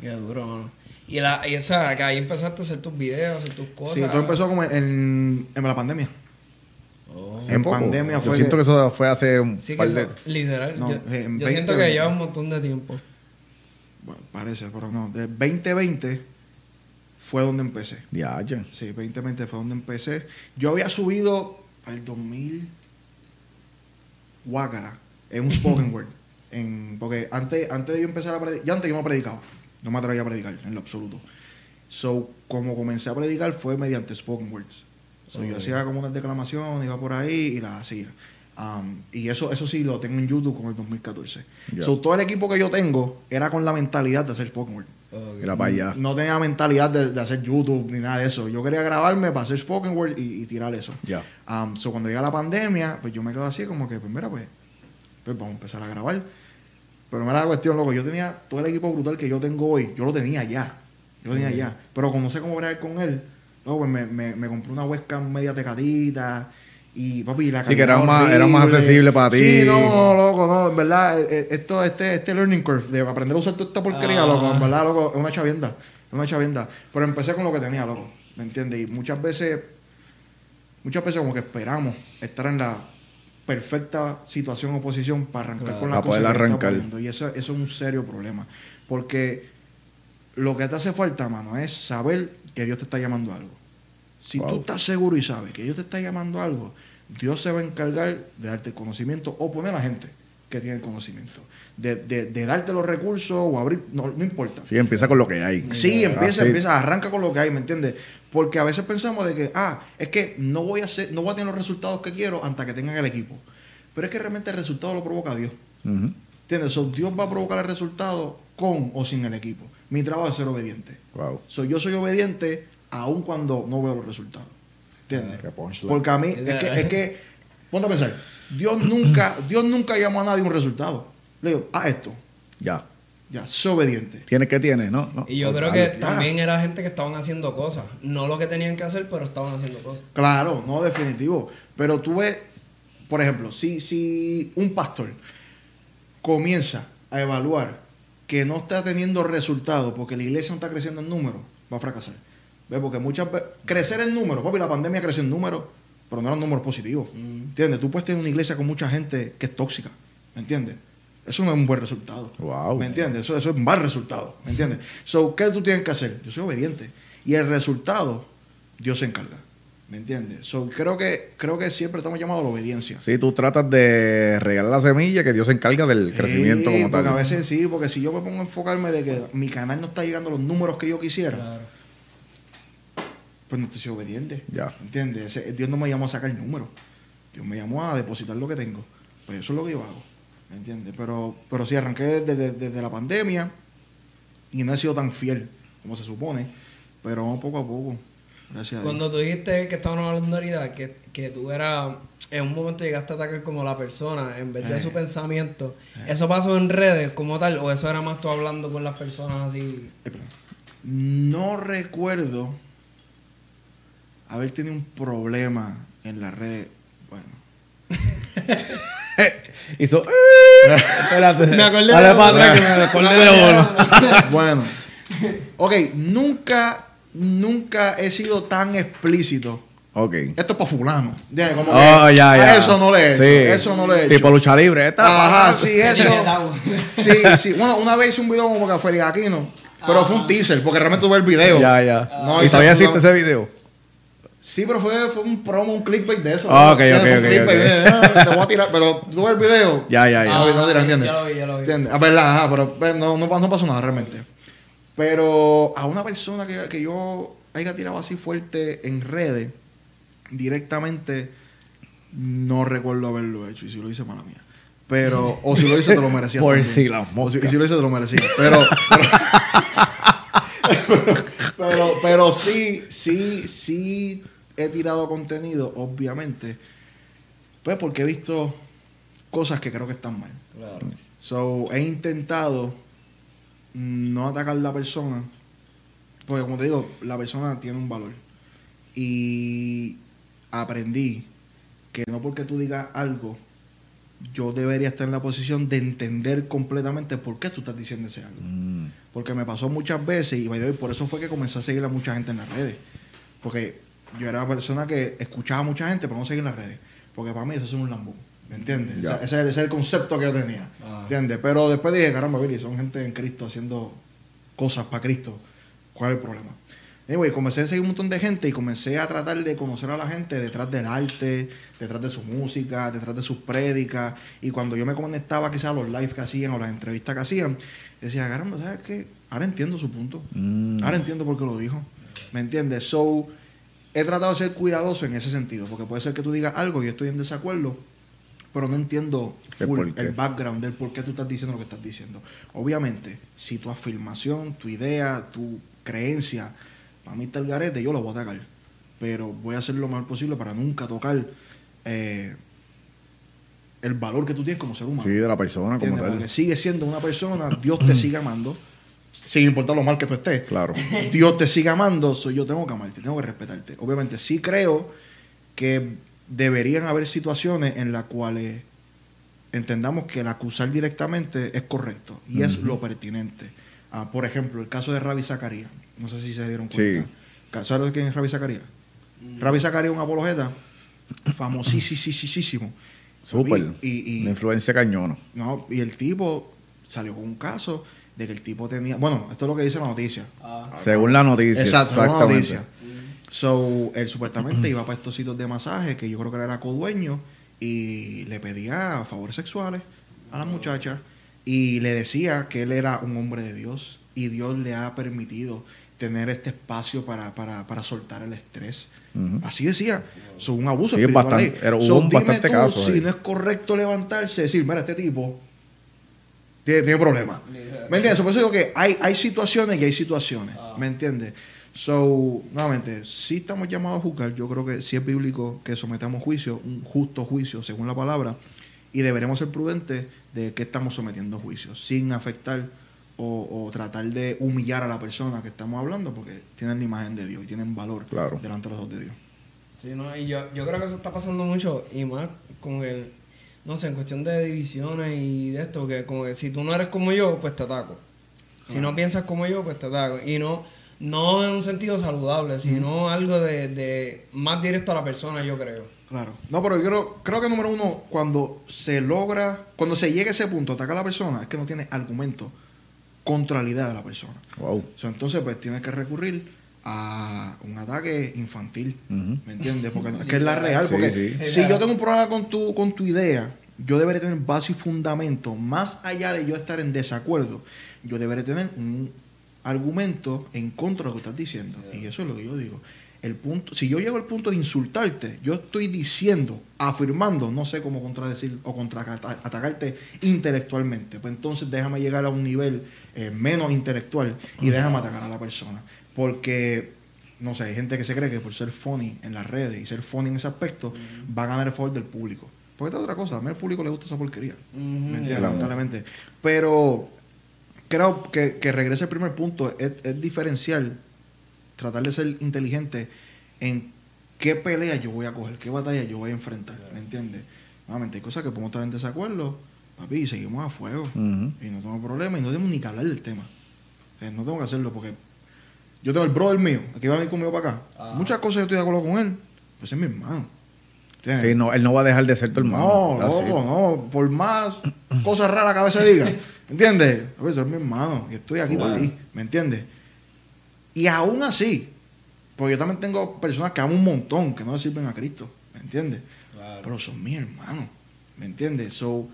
Qué duro, mano. Y, la, y o sea, que ahí empezaste a hacer tus videos, hacer tus cosas. Sí, todo empezó como en, en la pandemia. En Poco. pandemia Yo fue siento que- que eso fue hace un Sí, que eso, de... literal. No, yo en yo 20, siento que 20. lleva un montón de tiempo. Bueno, parece, pero no. De 2020 fue donde empecé. Diache. Sí, 2020 fue donde empecé. Yo había subido al 2000 Guácara en un spoken word. En, porque antes, antes de yo empezar a predicar, ya antes yo no predicaba. No me atrevía a predicar en lo absoluto. So, como comencé a predicar fue mediante spoken words. So, Yo hacía como una declamación, iba por ahí y las hacía. Um, y eso, eso sí lo tengo en YouTube con el 2014. Ya. So, todo el equipo que yo tengo era con la mentalidad de hacer spoken word. Ok. Era para allá. No tenía mentalidad de, de hacer YouTube ni nada de eso. Yo quería grabarme para hacer spoken word y, y tirar eso. Ya. Um, so cuando llega la pandemia, pues yo me quedo así como que, pues mira, pues, pues vamos a empezar a grabar. Pero mira la cuestión, loco, yo tenía todo el equipo brutal que yo tengo hoy, yo lo tenía ya. Yo lo tenía ya. Pero como no sé cómo bregar con él, pues me, me, me compré una webcam media tecadita. Y papi, la Sí, que era más- era más accesible para ti. Sí, no, no, loco, no, en verdad, eh, eh, esto, este, este learning curve de aprender a usar toda esta porquería, Ah. loco, en verdad, loco, es una chavienda, es una chavienda. Pero empecé con lo que tenía, loco, ¿me entiendes? Y muchas veces, muchas veces como que esperamos estar en la perfecta situación o posición para arrancar Claro. con la Para poder cosa que arrancar. poniendo. Y eso, eso es un serio problema. Porque lo que te hace falta, mano, es saber que Dios te está llamando a algo. Si Wow. tú estás seguro y sabes que Dios te está llamando a algo, Dios se va a encargar de darte el conocimiento o poner a la gente que tiene el conocimiento. De, de- de darte los recursos o abrir, no, no importa. Sí, empieza con lo que hay. Sí, empieza, Así. empieza, arranca con lo que hay, ¿me entiendes? Porque a veces pensamos de que, ah, es que no voy a hacer, no voy a tener los resultados que quiero hasta que tengan el equipo. Pero es que realmente el resultado lo provoca Dios. Ujú. ¿Entiendes? So, Dios va a provocar el resultado con o sin el equipo. Mi trabajo es ser obediente. Wow. So, yo soy obediente aun cuando no veo los resultados. ¿Entiendes? Punchline. Porque a mí, es que, es que, ponte a pensar, Dios nunca, Dios nunca llamó a nadie un resultado. Le digo, haz esto. Ya. Ya, obediente. Tiene que tiene, ¿no? no. Y yo No, creo que también era gente que estaban haciendo cosas. No lo que tenían que hacer, pero estaban haciendo cosas. Claro, no, definitivo. Pero tú ves, por ejemplo, si, si un pastor comienza a evaluar que no está teniendo resultados porque la iglesia no está creciendo en número, va a fracasar. ¿Ves? Porque muchas veces, crecer en número, papi, la pandemia creció en número, pero no eran números positivos. Mm. ¿Entiendes? Tú puedes tener una iglesia con mucha gente que es tóxica, ¿me entiendes? Eso no es un buen resultado. Wow. ¿Me entiendes? Eso, eso es un mal resultado. ¿Me entiendes? So, ¿qué tú tienes que hacer? Yo soy obediente. Y el resultado, Dios se encarga. ¿Me entiendes? So, creo, que, creo que siempre estamos llamados a la obediencia. Sí, tú tratas de regar la semilla que Dios se encarga del crecimiento Sí, como tal. porque a veces sí, porque si yo me pongo a enfocarme de que mi canal no está llegando a los números que yo quisiera, Claro. Pues no estoy siendo obediente. Ya. ¿Me entiendes? Dios no me llamó a sacar números. Dios me llamó a depositar lo que tengo. Pues eso es lo que yo hago. ¿Me entiendes? Pero, pero sí, arranqué desde, desde la pandemia y no he sido tan fiel como se supone. Pero vamos poco a poco. Gracias a Dios. Cuando tú dijiste que estábamos hablando ahorita, que, que tú eras, en un momento llegaste a atacar como la persona en vez de Eh. su pensamiento, ¿eso pasó en redes como tal o eso era más tú hablando con las personas así? Espera. No recuerdo haber tenido un problema en las redes. Bueno. Hizo. Espérate. Me acordé Dale de para uno. atrás que me acordé de uno. bueno. Ok, nunca, nunca he sido tan explícito. Ok. Esto es para fulano. Ya, como Oh, que ya, a ya. Eso no le he hecho. Sí. Eso no le he hecho. Tipo lucha libre. Esta Ajá, para- sí, eso. sí, sí. Bueno, una vez hice un video como que Félix Aquino. Pero fue un teaser, porque realmente tuve el video. Ya, ya. No, ¿Y todavía existe ese video? Sí, pero fue, fue un promo, un clickbait de eso. Ah, ¿no? ok, Fue ok, ok, clickbait, ok. eh, ah, Te voy a tirar, pero tuve el video. Ya, ya, ya. No, no, dirá, ¿entiendes? ya lo vi, ya lo vi. ¿Entiendes? Ah, verdad, ajá, pero pues, no, no, no pasó nada realmente. Pero a una persona que, que yo haya tirado así fuerte en redes, directamente, no recuerdo haberlo hecho. Y si lo hice, mala mía. Pero, o si lo hice, te lo merecía. Por también. si las O si, y si lo hice, te lo merecía. Pero, pero, pero, pero sí, sí, sí he tirado contenido, obviamente. Pues porque he visto cosas que creo que están mal. Claro. So, he intentado no atacar a la persona, porque como te digo, la persona tiene un valor. Y aprendí que no porque tú digas algo, yo debería estar en la posición de entender completamente por qué tú estás diciendo ese algo. Mm. Porque me pasó muchas veces y way, por eso fue que comencé a seguir a mucha gente en las redes. Porque yo era una persona que escuchaba a mucha gente, pero no seguía en las redes. Porque para mí eso es un lambón. ¿Me entiendes? Ya. O sea, ese, ese es el concepto que yo tenía. Ah. ¿Entiendes? Pero después dije, caramba, Billy, son gente en Cristo haciendo cosas para Cristo. ¿Cuál es el problema? Anyway, comencé a seguir un montón de gente y comencé a tratar de conocer a la gente detrás del arte, detrás de su música, detrás de sus prédicas. Y cuando yo me conectaba quizás a los live que hacían o las entrevistas que hacían, decía, caramba, ¿sabes qué? Ahora entiendo su punto. Mm. Ahora entiendo por qué lo dijo. ¿Me entiendes? So, he tratado de ser cuidadoso en ese sentido, porque puede ser que tú digas algo y yo estoy en desacuerdo, pero no entiendo ¿El full background del por qué tú estás diciendo lo que estás diciendo. Obviamente, si tu afirmación, tu idea, tu creencia, para mí está el garete, yo lo voy a atacar. Pero voy a hacer lo mejor posible para nunca tocar eh, el valor que tú tienes como ser humano. Sí, de la persona como ¿Entiendes? tal. Porque sigue siendo una persona, Dios te sigue amando, sin importar lo mal que tú estés. Claro. Dios te sigue amando, soy yo tengo que amarte, tengo que respetarte. Obviamente, sí creo que deberían haber situaciones en las cuales entendamos que el acusar directamente es correcto y es lo pertinente. Ah, por ejemplo, el caso de Ravi Zacarías. No sé si se dieron cuenta. Sí. ¿Sabes quién es Ravi Zacarías? Ravi Zacarías es un apologeta famosísimo. Súper. Y, y- Una influencia cañona. no, y el tipo salió con un caso de que el tipo tenía. Bueno, esto es lo que dice la noticia. Ah. Según la noticia. Exacto, según la exactamente. noticia. So, él supuestamente iba para estos sitios de masaje, que yo creo que él era codueño, y le pedía favores sexuales a la muchacha, y le decía que él era un hombre de Dios, y Dios le ha permitido tener este espacio para, para, para soltar el estrés. Así decía, son un abuso Sí, espiritual bastante- ahí. hubo So, un dime bastante tú casos si ahí. no es correcto levantarse y decir, mira, este tipo tiene, tiene problemas. ¿Me entiendes? Por eso digo que hay, hay situaciones y hay situaciones. Ah. ¿Me entiendes? So, nuevamente, si estamos llamados a juzgar, yo creo que sí es bíblico que sometamos juicio, un justo juicio según la palabra, y deberemos ser prudentes de que estamos sometiendo juicio, sin afectar o, o tratar de humillar a la persona que estamos hablando, porque tienen la imagen de Dios y tienen valor Claro. delante de los ojos de Dios. Sí, no, y yo, yo creo que eso está pasando mucho y más como que, no sé, en cuestión de divisiones y de esto, que como que si tú no eres como yo, pues te ataco. Si no piensas como yo, pues te ataco. Y no, no en un sentido saludable, sino algo de, de más directo a la persona, yo creo. Claro. No, pero yo creo, creo que número uno, cuando se logra, cuando se llega a ese punto, ataca a la persona, es que no tiene argumento contra la idea de la persona. Wow. Entonces, pues tienes que recurrir a un ataque infantil. ¿Me entiendes? Porque es que es la real. Sí, Porque sí. si yo tengo un problema con tu, con tu idea, yo deberé tener base y fundamento. Más allá de yo estar en desacuerdo, yo deberé tener un argumento en contra de lo que estás diciendo. Y eso es lo que yo digo. El punto, si yo llego al punto de insultarte, yo estoy diciendo, afirmando, no sé cómo contradecir o contra atacarte intelectualmente. Pues entonces déjame llegar a un nivel eh, menos intelectual y déjame atacar a la persona. Porque, no sé, hay gente que se cree que por ser funny en las redes y ser funny en ese aspecto, va a ganar el favor del público. Porque esta es otra cosa, a mí al público le gusta esa porquería. ¿Me entiendes? Claro. Lamentablemente. Pero creo que, que regrese al primer punto, es, es diferencial, tratar de ser inteligente en qué pelea yo voy a coger, qué batalla yo voy a enfrentar, ¿me entiendes? Nuevamente, hay cosas que podemos estar en desacuerdo, papi, y seguimos a fuego, y no tengo problema, y no tenemos ni que hablar del tema. O sea, no tengo que hacerlo porque yo tengo el brother mío, que va a venir conmigo para acá. Ajá. Muchas cosas yo estoy de acuerdo con él, pues es mi hermano. ¿Entiendes? Sí, no, él no va a dejar de ser tu hermano. No, Así. loco, no. Por más cosas raras que a veces diga. ¿Entiendes? Oye, tú eres mi hermano y estoy aquí para ti. ¿Me entiendes? Y aún así, porque yo también tengo personas que amo un montón, que no le sirven a Cristo. ¿Me entiendes? Pero son mis hermanos. ¿Me entiendes? So,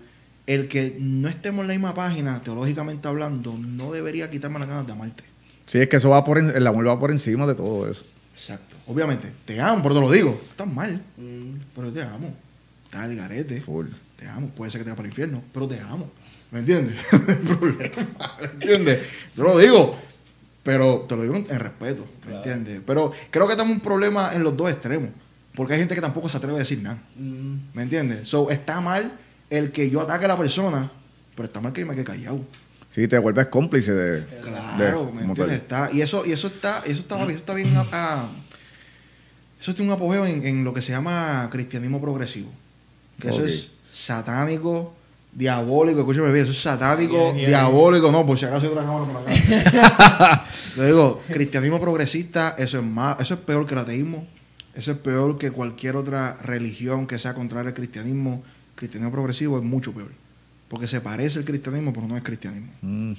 el que no estemos en la misma página, teológicamente hablando, no debería quitarme las ganas de amarte. Sí, es que eso va por en- el amor va por encima de todo eso. Exacto. Obviamente, te amo, pero te lo digo. Estás mal, Mm. pero te amo. Estás al garete. Full. Te amo, puede ser que te vaya para el infierno, pero te amo. ¿Me entiendes? No hay problema, ¿me entiendes? Yo lo digo, pero te lo digo en, en respeto, ¿me Claro. entiendes? Pero creo que tenemos un problema en los dos extremos, porque hay gente que tampoco se atreve a decir nada, Mm. ¿me entiendes? So, está mal el que yo ataque a la persona, pero está mal que yo me quede callado. Sí, te vuelves cómplice de. Claro, de- ¿me entiendes? Está, y eso, y eso está, eso está, eso está bien a- a- eso tiene un apogeo en, en lo que se llama cristianismo progresivo. Que eso Ok. es satánico, diabólico, escúchame bien, eso es satánico, Bien, bien. diabólico, no, por si acaso hay otra cámara por acá. Le digo, cristianismo progresista, eso es más, eso es peor que el ateísmo, eso es peor que cualquier otra religión que sea contraria al cristianismo. Cristianismo progresivo es mucho peor. Porque se parece al cristianismo, pero no es cristianismo. Mm.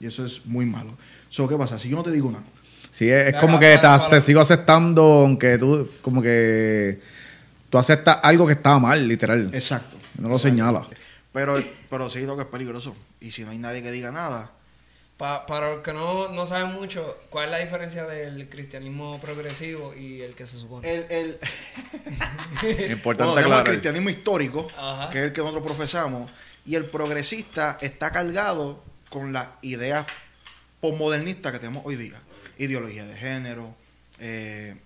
Y eso es muy malo. So, ¿Qué pasa? Si yo no te digo nada, Sí, es, como que te, sigo aceptando, aunque tú, como que tú aceptas algo que estaba mal, literal. exacto. No lo señala. Pero, pero sí, lo que es peligroso. Y si no hay nadie que diga nada, Pa- para los que no, no saben mucho, ¿cuál es la diferencia del cristianismo progresivo y el que se supone? el, el, Importante bueno, el cristianismo histórico, Ajá. que es el que nosotros profesamos, y el progresista está cargado con las ideas postmodernistas que tenemos hoy día. Ideología de género, eh,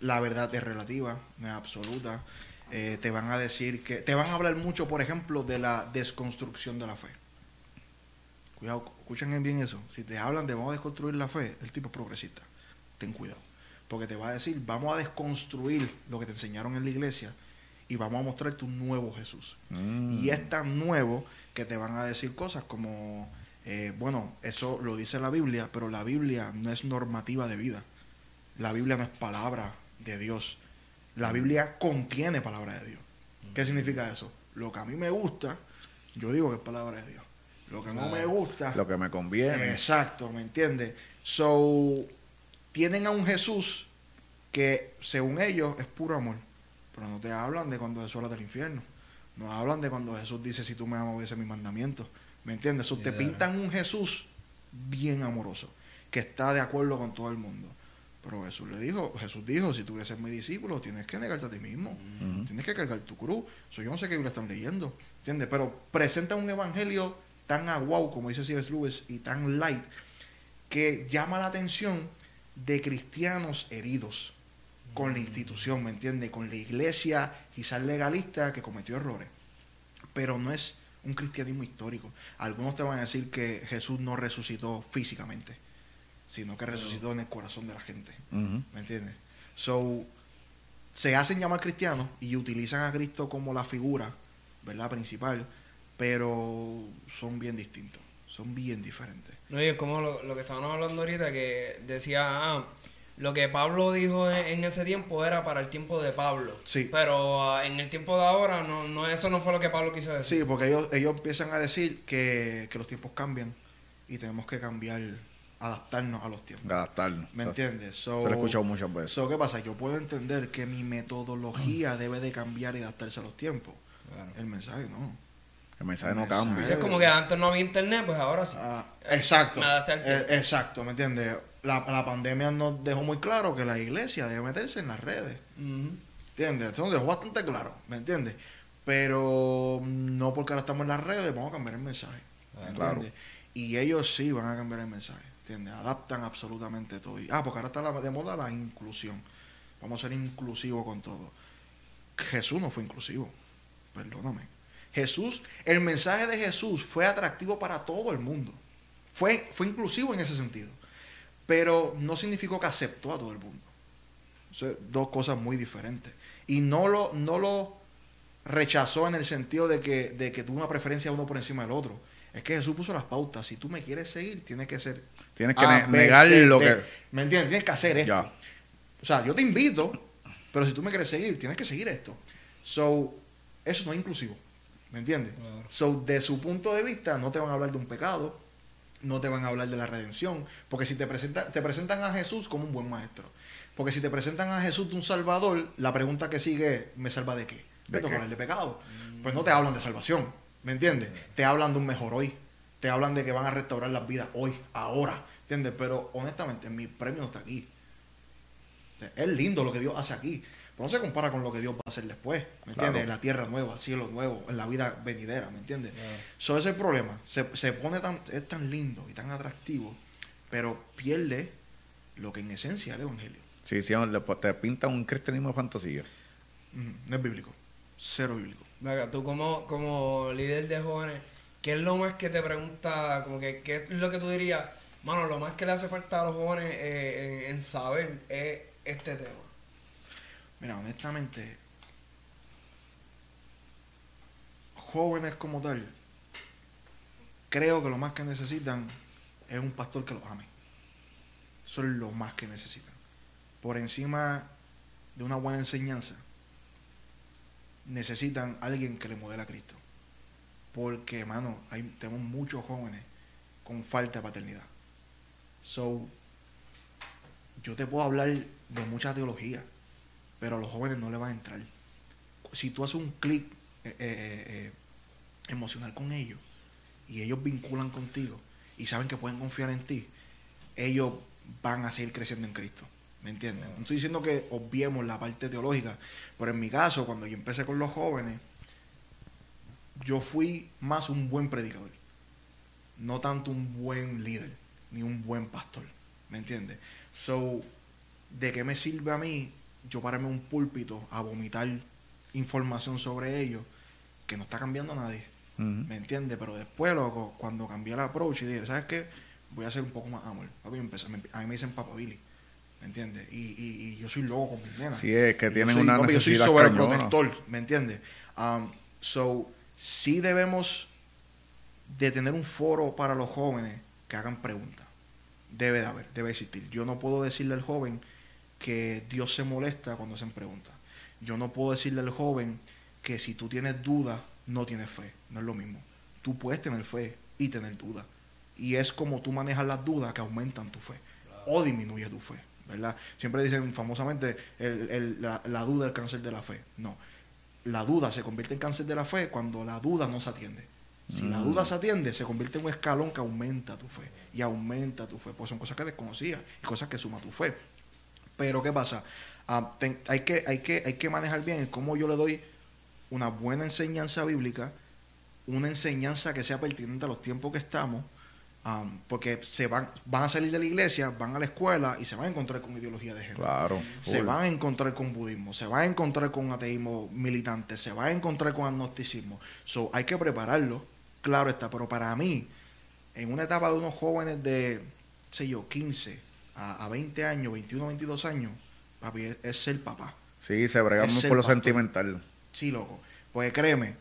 la verdad es relativa, no es absoluta. Eh, te van a decir que, te van a hablar mucho, por ejemplo, de la desconstrucción de la fe. Cuidado, escuchen bien eso. Si te hablan de vamos a desconstruir la fe, el tipo es progresista. Ten cuidado. Porque te va a decir, vamos a desconstruir lo que te enseñaron en la iglesia y vamos a mostrarte un nuevo Jesús. Mm. Y es tan nuevo que te van a decir cosas como, eh, bueno, eso lo dice la Biblia, pero la Biblia no es normativa de vida. La Biblia no es palabra de Dios. La Biblia contiene palabra de Dios. ¿Qué significa eso? Lo que a mí me gusta, yo digo que es palabra de Dios. Lo que no me gusta, Lo que me conviene. Exacto, ¿me entiendes? So, tienen a un Jesús que, según ellos, es puro amor. Pero no te hablan de cuando Jesús habla del infierno. No hablan de cuando Jesús dice, si tú me amas, obedece mis mandamientos. ¿Me entiendes? So, te pintan un Jesús bien amoroso, que está de acuerdo con todo el mundo. Pero Jesús le dijo, Jesús dijo, si tú quieres ser mi discípulo, tienes que negarte a ti mismo. Ujú. Tienes que cargar tu cruz. So, yo no sé qué Biblia están leyendo, ¿entiendes? Pero presenta un evangelio tan aguau, como dice C.S. Lewis, y tan light, que llama la atención de cristianos heridos con la institución, ¿me entiendes? Con la iglesia quizás legalista que cometió errores. Pero no es un cristianismo histórico. Algunos te van a decir que Jesús no resucitó físicamente, sino que resucitó en el corazón de la gente. ¿Me entiendes? So, se hacen llamar cristianos y utilizan a Cristo como la figura, ¿verdad? Principal, pero son bien distintos, son bien diferentes. No, y es como lo, lo que estábamos hablando ahorita, que decía, ah, lo que Pablo dijo en, ese tiempo era para el tiempo de Pablo. Sí. Pero ah, en el tiempo de ahora, no, no eso no fue lo que Pablo quiso decir. Sí, porque ellos, ellos empiezan a decir que, que los tiempos cambian y tenemos que cambiar, adaptarnos a los tiempos. Adaptarnos. ¿Me O sea, entiendes? So, Se lo he escuchado muchas veces. so, ¿Qué pasa? Yo puedo entender que mi metodología debe de cambiar y adaptarse a los tiempos. Claro. El mensaje no. El mensaje no cambia. Es como que antes no había internet, pues ahora sí. Ah, exacto. Eh, exacto, ¿me entiendes? La, la pandemia nos dejó muy claro que la iglesia debe meterse en las redes. Ujú. ¿Entiendes? Eso nos dejó bastante claro, ¿me entiendes? Pero no porque ahora estamos en las redes, vamos a cambiar el mensaje. ¿me Claro. Y ellos sí van a cambiar el mensaje, ¿entiendes? Adaptan absolutamente todo. Y- ah, porque ahora está la- de moda la inclusión. Vamos a ser inclusivos con todo. Jesús no fue inclusivo, perdóname. Jesús, el mensaje de Jesús fue atractivo para todo el mundo. Fue, fue inclusivo en ese sentido. Pero no significó que aceptó a todo el mundo. Dos cosas muy diferentes. Y no lo, no lo rechazó en el sentido de que, de que tuvo una preferencia uno por encima del otro. Es que Jesús puso las pautas. Si tú me quieres seguir, tienes que ser. Tienes que ne- negar lo que. ¿Me entiendes? Tienes que hacer esto. Ya. O sea, yo te invito, pero si tú me quieres seguir, tienes que seguir esto. So, eso no es inclusivo. ¿Me entiendes? Claro. So, de su punto de vista, no te van a hablar de un pecado, no te van a hablar de la redención, porque si te, presenta, te presentan a Jesús como un buen maestro, porque si te presentan a Jesús de un salvador, la pregunta que sigue es, ¿me salva de qué? ¿De ¿De qué? hablar de pecado? Pues no te hablan de salvación, ¿me entiendes? Te hablan de un mejor hoy, te hablan de que van a restaurar las vidas hoy, ahora, ¿entiendes? Pero honestamente, mi premio no está aquí. Es lindo lo que Dios hace aquí. Pero no se compara con lo que Dios va a hacer después. ¿Me entiendes? Claro. En la tierra nueva, cielo nuevo, en la vida venidera, ¿me entiendes? Eso es el problema. Se, se pone tan, es tan lindo y tan atractivo, pero pierde lo que en esencia es el evangelio. Sí, sí, te pintan un cristianismo de fantasía. No es bíblico. Cero bíblico. Venga, tú como, como líder de jóvenes, ¿qué es lo más que te pregunta, como que qué es lo que tú dirías, mano, lo más que le hace falta a los jóvenes eh, en, en saber es este tema? Mira, honestamente, jóvenes como tal, creo que lo más que necesitan es un pastor que los ame. Eso es lo más que necesitan. Por encima de una buena enseñanza, necesitan alguien que le modele a Cristo. Porque, hermano, tenemos muchos jóvenes con falta de paternidad. So, yo te puedo hablar de mucha teología, pero a los jóvenes no le va a entrar. Si tú haces un clic eh, eh, eh, emocional con ellos y ellos vinculan contigo y saben que pueden confiar en ti, ellos van a seguir creciendo en Cristo. ¿Me entiendes? No estoy diciendo que obviemos la parte teológica, pero en mi caso, cuando yo empecé con los jóvenes, yo fui más un buen predicador, no tanto un buen líder, ni un buen pastor. ¿Me entiendes? So, ¿de qué me sirve a mí yo pararme un púlpito a vomitar información sobre ellos que no está cambiando a nadie? ¿Me entiendes? Pero después, loco, cuando cambié el approach y dije, ¿sabes qué? Voy a hacer un poco más amor. Empecé- a mí me dicen Papa Billy. ¿Me entiendes? Y, y, y yo soy loco con mis nenas. Sí, es que Y yo tienen soy- una papi, necesidad Yo soy sobreprotector, ¿me entiendes? Um, so, sí debemos de tener un foro para los jóvenes que hagan preguntas. Debe de haber, debe existir. Yo no puedo decirle al joven que Dios se molesta cuando hacen preguntas. Yo no puedo decirle al joven que si tú tienes dudas no tienes fe. No es lo mismo. Tú puedes tener fe y tener duda. Y es como tú manejas las dudas que aumentan tu fe o disminuye tu fe, ¿verdad? Siempre dicen famosamente el- el- la, la duda es el cáncer de la fe. No. La duda se convierte en cáncer de la fe cuando la duda no se atiende. Si la duda se atiende, se convierte en un escalón que aumenta tu fe. Y aumenta tu fe. Pues son cosas que desconocías y cosas que suma tu fe. Pero ¿qué pasa? Ah, ten- hay, que, hay, que, hay que manejar bien el cómo yo le doy una buena enseñanza bíblica, una enseñanza que sea pertinente a los tiempos que estamos, am, porque se van, van a salir de la iglesia, van a la escuela y se van a encontrar con ideología de género. Claro. Se van a encontrar con budismo, se van a encontrar con ateísmo militante, se van a encontrar con agnosticismo. So, hay que prepararlo, claro está, pero para mí, en una etapa de unos jóvenes de, sé yo, 15 a, a 20 años, 21, 22 años, papi, es, es ser papá. Sí, se brega Es muy ser por lo pastor. sentimental. Sí, loco. Porque créeme,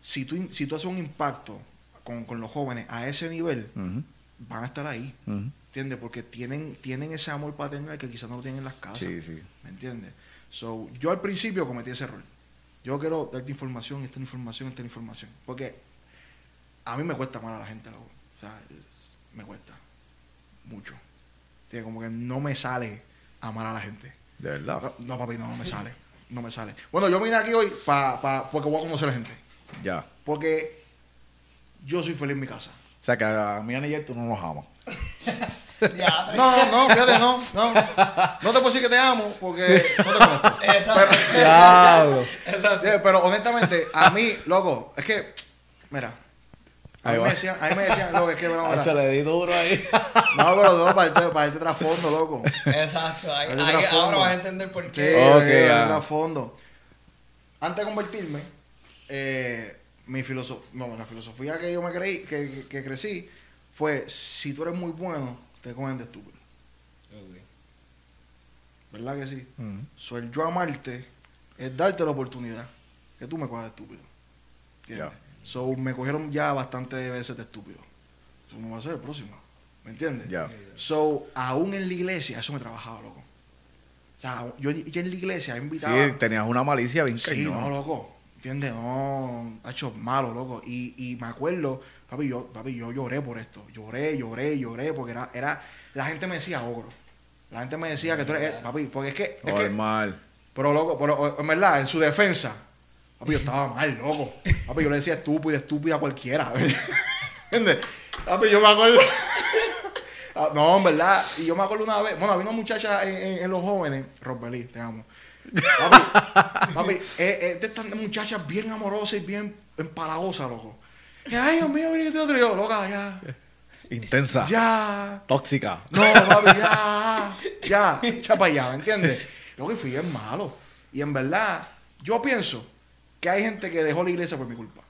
si tú, si tú haces un impacto con, con los jóvenes a ese nivel, van a estar ahí. ujú. ¿Entiendes? Porque tienen, tienen ese amor paternal que quizás no lo tienen en las casas. Sí, sí. ¿Me entiendes? So, yo al principio cometí ese error. Yo quiero darte información, esta información, esta información. Porque a mí me cuesta amar a la gente, loco. O sea, me cuesta. Mucho. ¿Entiendes? Como que no me sale amar a la gente. De verdad. No, no, papi, no, no me sale. No me sale. Bueno, yo vine aquí hoy pa, pa- porque voy a conocer a la gente. Ya. Porque yo soy feliz en mi casa. O sea que a mí y tú no nos amas. Ya, No, no, fíjate, no, no. No te puedo decir que te amo porque no te conozco. Exacto. Diablo. Exacto. Pero honestamente, a mí, loco, es que, mira, a Ahí mí me decían, a mí me decían, loco, es que, no, mira, le di duro ahí. no, pero no, para este, para este trasfondo, loco. Exacto. Ahí, trasfondo. ahora vas a entender por Sí, qué. Ok, hay ya. un trasfondo. Antes de convertirme, eh, mi filosofía, no, la filosofía que yo me creí, que, que- que crecí, fue, si tú eres muy bueno, te cogen de estúpido. ¿Verdad que sí? Ujú. So, el yo amarte es darte la oportunidad que tú me cojas de estúpido. ¿Entiendes? Ya. So, me cogieron ya bastantes veces de estúpido. Eso no va a ser el próximo. ¿Me entiendes? Ya. So, aún en la iglesia, eso me trabajaba, loco. O sea, yo, yo en la iglesia invitaba. Sí, tenías una malicia bien Sí, cañón. no, loco. ¿Entiendes? No, ha hecho malo, loco. Y, y me acuerdo, papi yo, papi, yo lloré por esto. Lloré, lloré, lloré, porque era, era, la gente me decía ogro. La gente me decía que tú eres, eh, papi, porque es que, es que Normal. pero loco, pero en verdad, en su defensa, papi, yo estaba mal, loco. Papi, yo le decía estúpido, estúpida a cualquiera. ¿Entiendes? Papi, yo me acuerdo. Ah, No, en verdad. Y yo me acuerdo una vez. Bueno, había una muchacha en, en- en los jóvenes. Robbelí, te amo. Papi, papi, de estas muchachas bien amorosas y bien empalagosas, loco. Y, Ay, Dios mío, viniste otro. Y yo, loca, ya. Intensa. Ya. Tóxica. No, papi, ya, ya, echa para allá, ¿me entiendes? Lo que fui es malo. Y en verdad, yo pienso que hay gente que dejó la iglesia por mi culpa.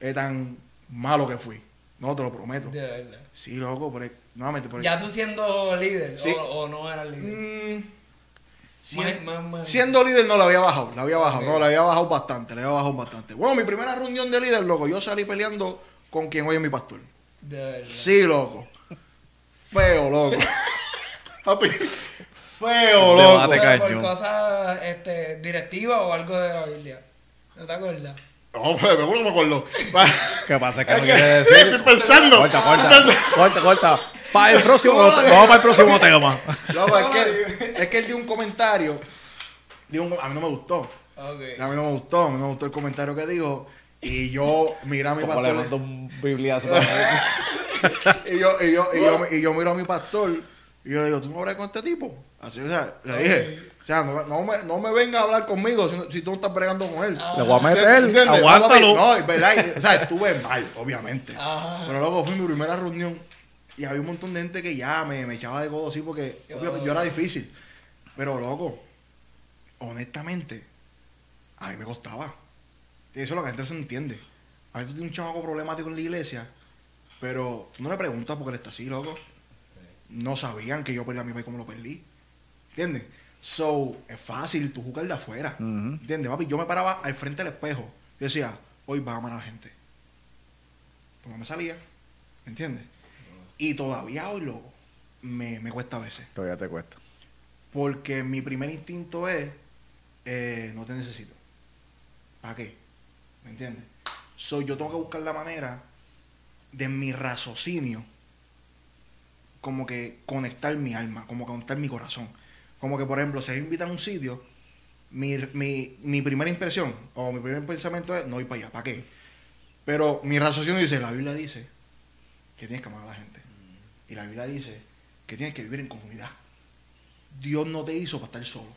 Es tan malo que fui. No, te lo prometo. De verdad. Sí, loco, pero nuevamente, pero Ya tú siendo líder, Sí. o, o no eras líder. Mm, siendo líder no la había bajado, la había bajado, no, la había bajado bastante, la había bajado bastante. Bueno, mi primera reunión de líder, loco, yo salí peleando con quien hoy es mi pastor. De verdad. Sí, loco. Feo, loco. Papi. Feo, loco. Por cosas este, directivas o algo de la Biblia. ¿No te acuerdas? No, pues, seguro me acuerdo. ¿Qué pasa? ¿Qué Es no que- quiere Estoy decir? pensando. Corta, Estoy corta. Corta, corta. Para el próximo, vamos para el próximo tema. Loco, es que, es que él dio un comentario. Dio un- a mí no me gustó. A mí no me gustó. A mí no me gustó el comentario que dijo. Y yo miré a mi le mando pastor. un bibliazo. Y yo, y, yo, y, yo, y yo miro a mi pastor. Y yo le digo, ¿tú no hablas con este tipo? Así, o sea, le dije. O sea, no, me- no, me, no me venga a hablar conmigo si, no- si tú no estás bregando con él. Ah. Le voy a meter. ¿Entiendes? Aguántalo. No, es verdad. y- o sea, estuve mal, obviamente. Ajá. Pero luego fue mi primera reunión y había un montón de gente que ya me, me echaba de codo así porque yo era difícil. Pero loco, honestamente, a mí me costaba. Y eso es lo que la gente se entiende. A veces tú tienes un chamaco problemático en la iglesia, pero tú no le preguntas por qué él está así, loco. No sabían que yo perdí a mi país como lo perdí. ¿Entiendes? So, es fácil tú jugar de afuera. Ujú. ¿Entiendes, papi? Yo me paraba al frente del espejo. Yo decía, hoy va a amar a la gente. Pues no me salía. ¿Me entiendes? Y todavía hoy, loco, me, me cuesta a veces. Todavía te cuesta. Porque mi primer instinto es, eh, no te necesito. ¿Para qué? ¿Me entiendes? So, yo tengo que buscar la manera de mi raciocinio, como que conectar mi alma, como conectar mi corazón. Como que, por ejemplo, si me invitan a un sitio, mi, mi, mi primera impresión o mi primer pensamiento es no ir para allá, ¿para qué? Pero mi raciocinio dice, la Biblia dice que tienes que amar a la gente. Y la Biblia dice que tienes que vivir en comunidad. Dios no te hizo para estar solo.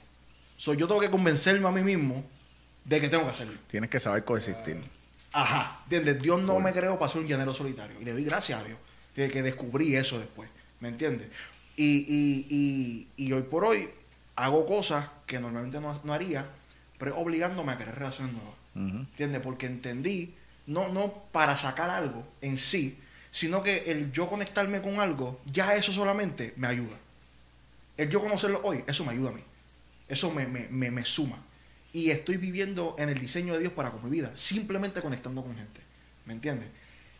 So, yo tengo que convencerme a mí mismo de que tengo que hacerlo. Tienes que saber coexistir. Ajá, ¿entiendes? Dios no me creó para ser un llanero solitario. Y le doy gracias a Dios de que descubrí eso después. ¿Me entiendes? Y, y, y, y hoy por hoy hago cosas que normalmente no, no haría, pero obligándome a querer relaciones nuevas. ¿Entiendes? Porque entendí, no, no para sacar algo en sí, sino que el yo conectarme con algo, ya eso solamente me ayuda. El yo conocerlo hoy, eso me ayuda a mí. Eso me, me, me, me suma. Y estoy viviendo en el diseño de Dios para con mi vida, simplemente conectando con gente. ¿Me entiendes?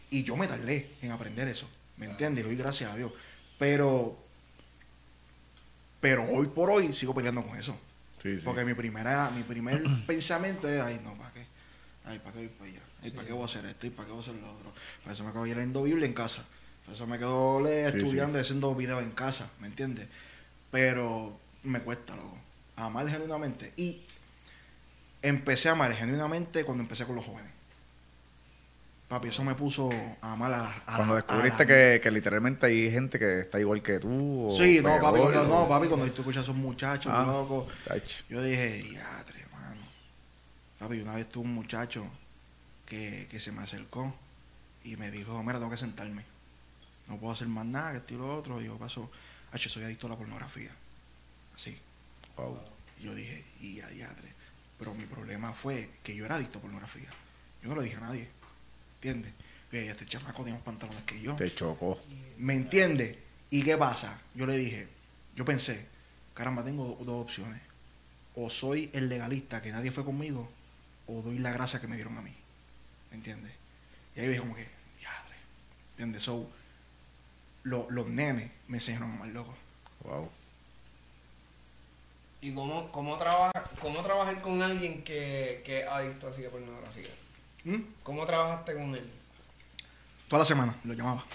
Y yo me tardé en aprender eso. ¿Me entiendes? Y le doy gracias a Dios. Pero, pero hoy por hoy sigo peleando con eso. Sí, sí. Porque mi primera, mi primer pensamiento es, ay, no, ¿para qué? Ay, ¿para qué voy para allá? Ay, ¿para qué voy a hacer esto? ¿Y para qué voy a hacer lo otro? Para eso me quedo leyendo Biblia en casa. Para eso me quedo le- Sí, estudiando sí. y haciendo videos en casa, ¿me entiendes? Pero me cuesta, loco. Amar genuinamente. Y empecé a amar genuinamente cuando empecé con los jóvenes. Papi, eso me puso a amar a la a Cuando la- descubriste a la- que, que literalmente hay gente que está igual que tú. o Sí, no, papi, cuando, no, papi, cuando tú escuchas a esos muchachos, Ah, loco. tach. Yo dije, diadre, mano. Papi, una vez tuve un muchacho que, que se me acercó y me dijo, mira, tengo que sentarme. No puedo hacer más nada, que esto y lo otro. Y yo paso, H, soy adicto a la pornografía. Así. Wow. Y yo dije, y diadre. Pero mi problema fue que yo era adicto a pornografía. Yo no lo dije a nadie. ¿Entiendes? Y ella, este chamaco tiene más pantalones que yo. Te chocó. ¿Me entiende? ¿Y qué pasa? Yo le dije, yo pensé, caramba, tengo do- dos opciones. O soy el legalista que nadie fue conmigo, o doy la gracia que me dieron a mí. ¿Me entiendes? Y ahí dije como que, diadre. ¿Entiendes? So, lo- los nenes me enseñaron a amar loco. Wow. ¿Y cómo, cómo, trabajar, cómo trabajar con alguien que, que es adicto así a pornografía? ¿Mm? ¿Cómo trabajaste con él? Toda la semana lo llamaba.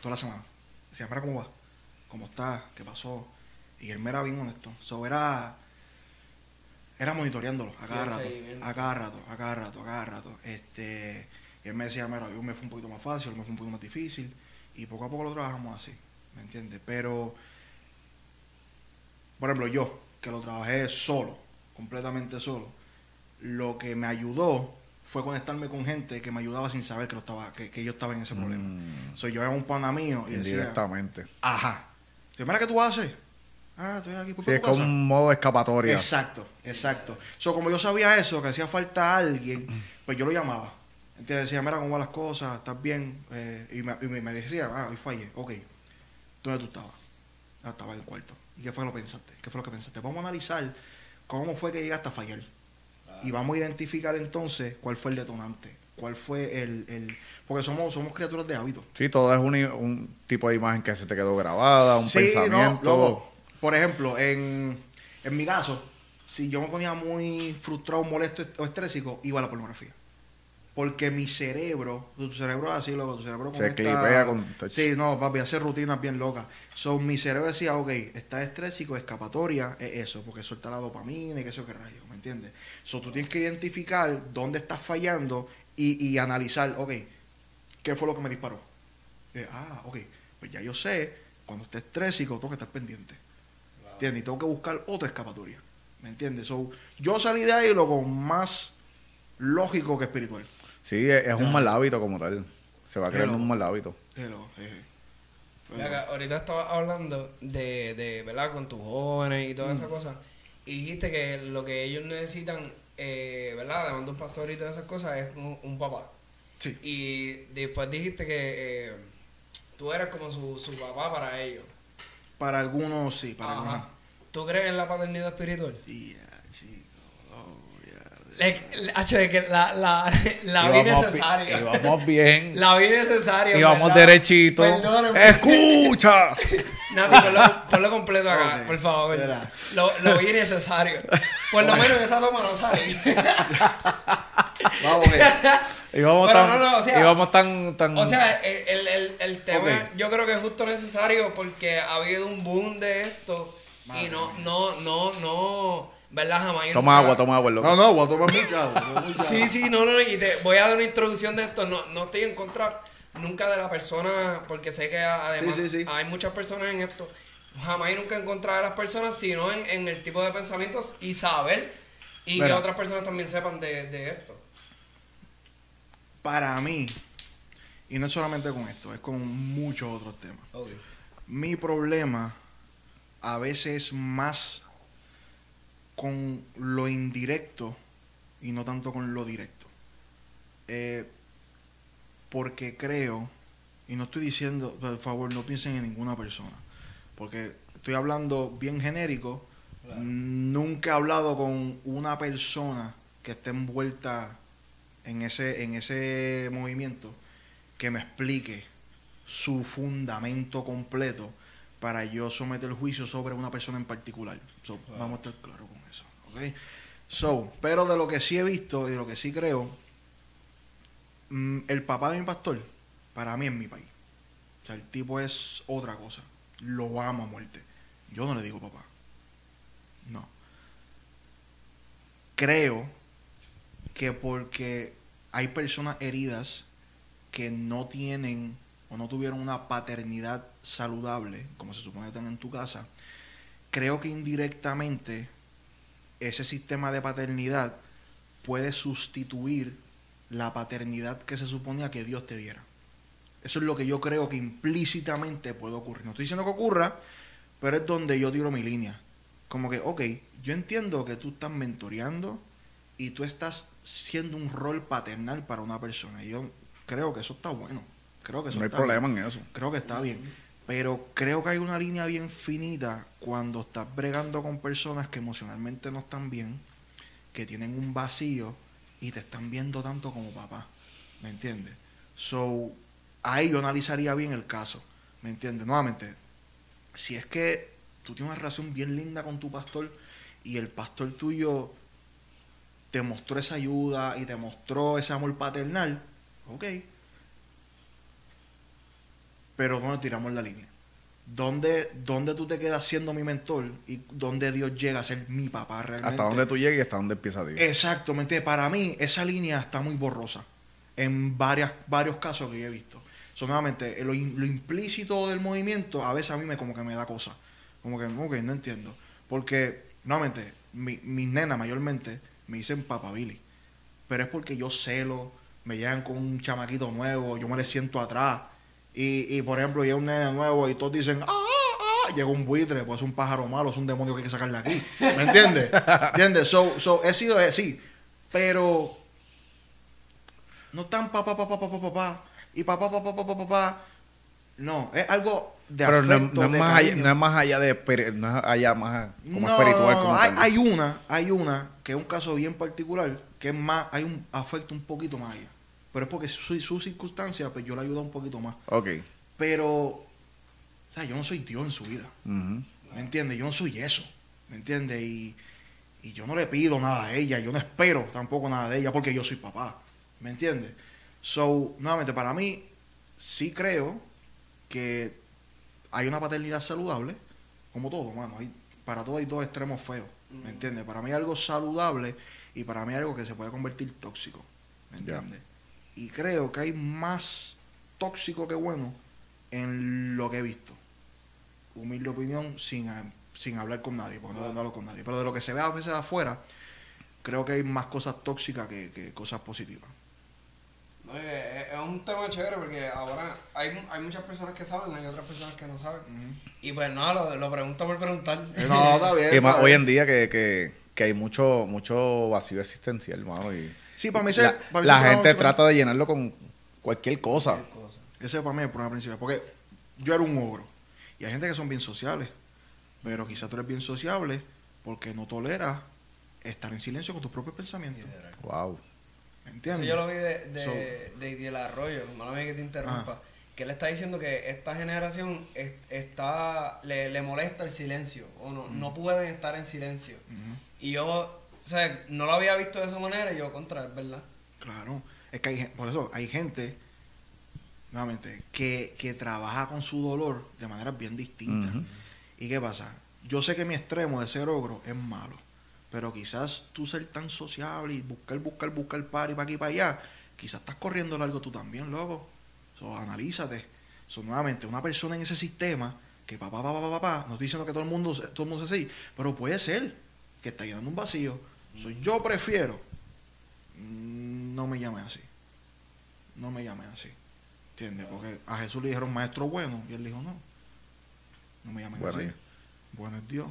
Toda la semana. Decía, mira cómo va, cómo está, qué pasó. Y él me era bien honesto. So, era, era monitoreándolo a Sí, cada el rato. A cada rato, a cada rato, a cada rato. Este, y él me decía, mira, hoy me fue un poquito más fácil, hoy me fue un poquito más difícil. Y poco a poco lo trabajamos así. ¿Me entiendes? Pero, por ejemplo, yo, que lo trabajé solo, completamente solo, lo que me ayudó fue conectarme con gente que me ayudaba sin saber que, lo estaba, que, que yo estaba en ese problema. Mm, So, yo era un pana mío y decía, indirectamente. ajá. Yo, mira, ¿qué tú haces? Ah, estoy aquí por Sí, es como un modo escapatoria. Exacto, exacto. So, como yo sabía eso, que hacía falta alguien, pues yo lo llamaba. Entonces decía, mira cómo van las cosas, estás bien. Eh, y, me, y me- me decía, ah, hoy fallé, ok. ¿Dónde tú estabas? Ah, estaba en el cuarto. ¿Y qué fue lo que pensaste? ¿Qué fue lo que pensaste? Vamos a analizar cómo fue que llegaste a fallar. Y vamos a identificar entonces cuál fue el detonante. Cuál fue el... el porque somos, somos criaturas de hábito. Sí, todo es un, un tipo de imagen que se te quedó grabada, un Sí, pensamiento. No, loco. Por ejemplo, en, en mi caso, si yo me ponía muy frustrado, molesto o estrésico, iba a la pornografía. Porque mi cerebro, tu cerebro es así, loco, tu cerebro Se conecta- clipea con touch. Sí, no, papi, hace rutinas bien locas. So, mi cerebro decía, ok, está estrésico, escapatoria, es eso, porque suelta la dopamina y que eso que rayo, ¿me entiendes? So, tú tienes que identificar dónde estás fallando y, y analizar, ok, ¿qué fue lo que me disparó? Eh, ah, ok, pues ya yo sé, cuando esté estrésico, tengo que estar pendiente. ¿Entiendes? Y tengo que buscar otra escapatoria. ¿Me entiendes? So, yo salí de ahí lo con más lógico que espiritual. Sí, es, un mal hábito como tal. Se va creando Pero- un mal hábito. Pero, eh, pero- que ahorita estabas hablando de, de, ¿verdad? Con tus jóvenes y todas esas cosas. Y dijiste que lo que ellos necesitan, eh, ¿verdad? Además de un pastor y todas esas cosas, es un, un papá. sí, Y después dijiste que eh, tú eras como su, su papá para ellos. para algunos sí, para Ajá. algunos. ¿Tú crees en la paternidad espiritual? Ya, chico, oh, ya, Le- le- hacho, es que la, la, la vi Íbamos necesaria. íbamos bien. La vi necesaria. Y vamos ¿verdad? derechito. Perdóname. ¡Escucha! Nati, ponlo, ponlo completo acá, por favor. Lo, lo vi necesario. Por lo menos esa toma no sale. Vamos, Íbamos Pero tan, no, no, o sea- íbamos tan, tan... O sea, el, el, el, el tema yo creo que es justo necesario porque ha habido un boom de esto y no, no, no, no, ¿verdad? Jamás. toma agua, toma agua, loco. No, no, voy a tomar mucha agua, Sí, agua. sí, no, no, y te voy a dar una introducción de esto. No, no estoy en contra nunca de la persona, porque sé que además Sí, sí, sí. hay muchas personas en esto. Jamás y nunca en contra de las personas, sino en, en el tipo de pensamientos y saber y que otras personas también sepan de, de esto. Para mí, y no es solamente con esto, es con muchos otros temas. Mi problema a veces es más con lo indirecto y no tanto con lo directo. Eh, porque creo, y no estoy diciendo, por favor, no piensen en ninguna persona, porque estoy hablando bien genérico, nunca he hablado con una persona que esté envuelta en ese, en ese movimiento que me explique su fundamento completo para yo someter juicio sobre una persona en particular. So, Vamos a estar claros con eso. ¿ok? So, pero de lo que sí he visto y de lo que sí creo, mm, el papá de mi pastor, para mí es mi país. O sea, el tipo es otra cosa. Lo amo a muerte. Yo no le digo papá. No. Creo que porque hay personas heridas que no tienen o no tuvieron una paternidad saludable, como se supone que tienen en tu casa, creo que indirectamente ese sistema de paternidad puede sustituir la paternidad que se suponía que Dios te diera. Eso es lo que yo creo que implícitamente puede ocurrir. No estoy diciendo que ocurra, pero es donde yo tiro mi línea. Como que, ok, yo entiendo que tú estás mentoreando y tú estás siendo un rol paternal para una persona. Y yo creo que eso está bueno. Creo que eso No hay está problema bien. en eso. Creo que está bien. Pero creo que hay una línea bien finita cuando estás bregando con personas que emocionalmente no están bien, que tienen un vacío y te están viendo tanto como papá. ¿Me entiendes? So, ahí yo analizaría bien el caso. ¿Me entiendes? Nuevamente, si es que tú tienes una relación bien linda con tu pastor y el pastor tuyo te mostró esa ayuda y te mostró ese amor paternal, ok. Pero ¿dónde tiramos la línea? ¿Dónde, ¿Dónde tú te quedas siendo mi mentor y dónde Dios llega a ser mi papá realmente? Hasta donde tú llegues y hasta donde empieza Dios. Exacto, ¿me entiendes? Para mí esa línea está muy borrosa en varias, varios casos que yo he visto. So, nuevamente, lo, implícito del movimiento a veces a mí me como que me da cosa. Como que, no entiendo. Porque, nuevamente, mi- mis nenas mayormente me dicen papá Billy. Pero es porque yo celo, me llegan con un chamaquito nuevo, yo me le siento atrás. Y, y por ejemplo, llega un nene nuevo y todos dicen, ¡ah! ah", Llega un buitre, pues es un pájaro malo, es un demonio que hay que sacarle aquí. ¿Me entiendes? ¿Entiendes? So, so, he sido así. Pero no tan papá, papá, papá, papá, y papá, papá, papá, papá. No, es algo de Pero no, afecto, no es de más allá, no es más allá de no es allá más como No, espiritual no, como hay, hay una, hay una que es un caso bien particular, que es más, hay un afecto un poquito más allá. Pero es porque su, su circunstancia, pues yo le ayudo un poquito más. Ok. Pero, o sea, yo no soy Dios en su vida. ¿Me entiendes? Yo no soy eso. ¿Me entiendes? Y, y yo no le pido nada a ella. Yo no espero tampoco nada de ella porque yo soy papá. ¿Me entiendes? So, nuevamente, para mí, sí creo que hay una paternidad saludable, como todo, mano. Hay, para todo hay dos extremos feos. ¿Me entiendes? Para mí algo saludable y para mí algo que se puede convertir tóxico. ¿Me entiendes? Y creo que hay más tóxico que bueno en lo que he visto humilde opinión sin, sin hablar con nadie, porque no, no hablo con nadie. Pero de lo que se ve a veces afuera, creo que hay más cosas tóxicas que, que cosas positivas. No, es, es un tema chévere porque ahora hay, hay muchas personas que saben, hay otras personas que no saben. Y pues no, lo, lo pregunto por preguntar. Eh, No, está bien. Y más hoy en día que, que, que hay mucho mucho vacío existencial, hermano. Y Sí, para mí ese- la, para mí la ese gente trata de llenarlo con cualquier cosa. Cualquier cosa. Ese para mí es el problema principal. Porque yo era un ogro. Y hay gente que son bien sociables. Pero quizás tú eres bien sociable porque no toleras estar en silencio con tus propios pensamientos. Wow. ¿Me Eso entiendes? yo lo vi de, de, So- de Idiel Arroyo, mala mía que te interrumpa. Ajá. Que él está diciendo que esta generación es- está le, le molesta el silencio, o no, no pueden estar en silencio. Y yo, o sea, no lo había visto de esa manera y yo contra, es verdad. Claro, es que hay, por eso hay gente, nuevamente, que, que trabaja con su dolor de maneras bien distintas. Ujú. ¿Y qué pasa? Yo sé que mi extremo de ser ogro es malo, pero quizás tú ser tan sociable y buscar, buscar, buscar par y para aquí y para allá, quizás estás corriendo largo tú también, loco. So, analízate. So, nuevamente, una persona en ese sistema que papá, papá, papá, papá, no estoy diciendo que todo el mundo, se- todo el mundo sea así, pero puede ser que está llenando un vacío. So, yo prefiero no me llame así. No me llame así. ¿Entiendes? Porque a Jesús le dijeron maestro bueno y él dijo no. No me llamen Bueno, así. ya. Bueno es Dios.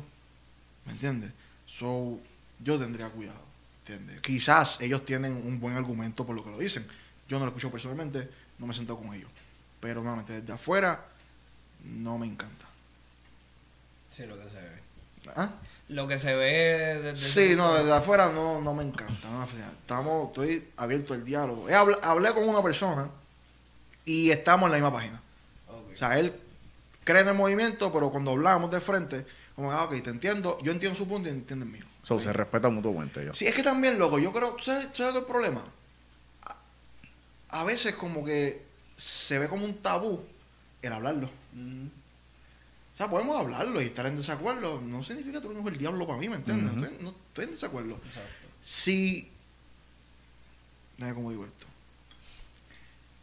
¿Me entiendes? So, yo tendría cuidado. ¿Entiendes? Quizás ellos tienen un buen argumento por lo que lo dicen. Yo no lo escucho personalmente, no me he sentado con ellos. Pero nuevamente, desde afuera, no me encanta. Sí, lo que se ve. ¿Ah? Lo que se ve desde... Sí, no, desde afuera no, no me encanta. no, estamos, estoy abierto al diálogo. He habl- hablé con una persona y estamos en la misma página. O sea, él cree en el movimiento, pero cuando hablamos de frente, como, ah, ok, te entiendo, yo entiendo su punto y entiende el mío. So, se respeta mutuamente ellos. Sí, es que también, loco, yo creo, ¿tú sabes, tú sabes el problema? A, a veces como que se ve como un tabú el hablarlo. Mm. O sea, podemos hablarlo y estar en desacuerdo. No significa que tú eres el diablo para mí, ¿me entiendes? No, estoy, no estoy en desacuerdo. Exacto. Si. Déjame cómo digo esto.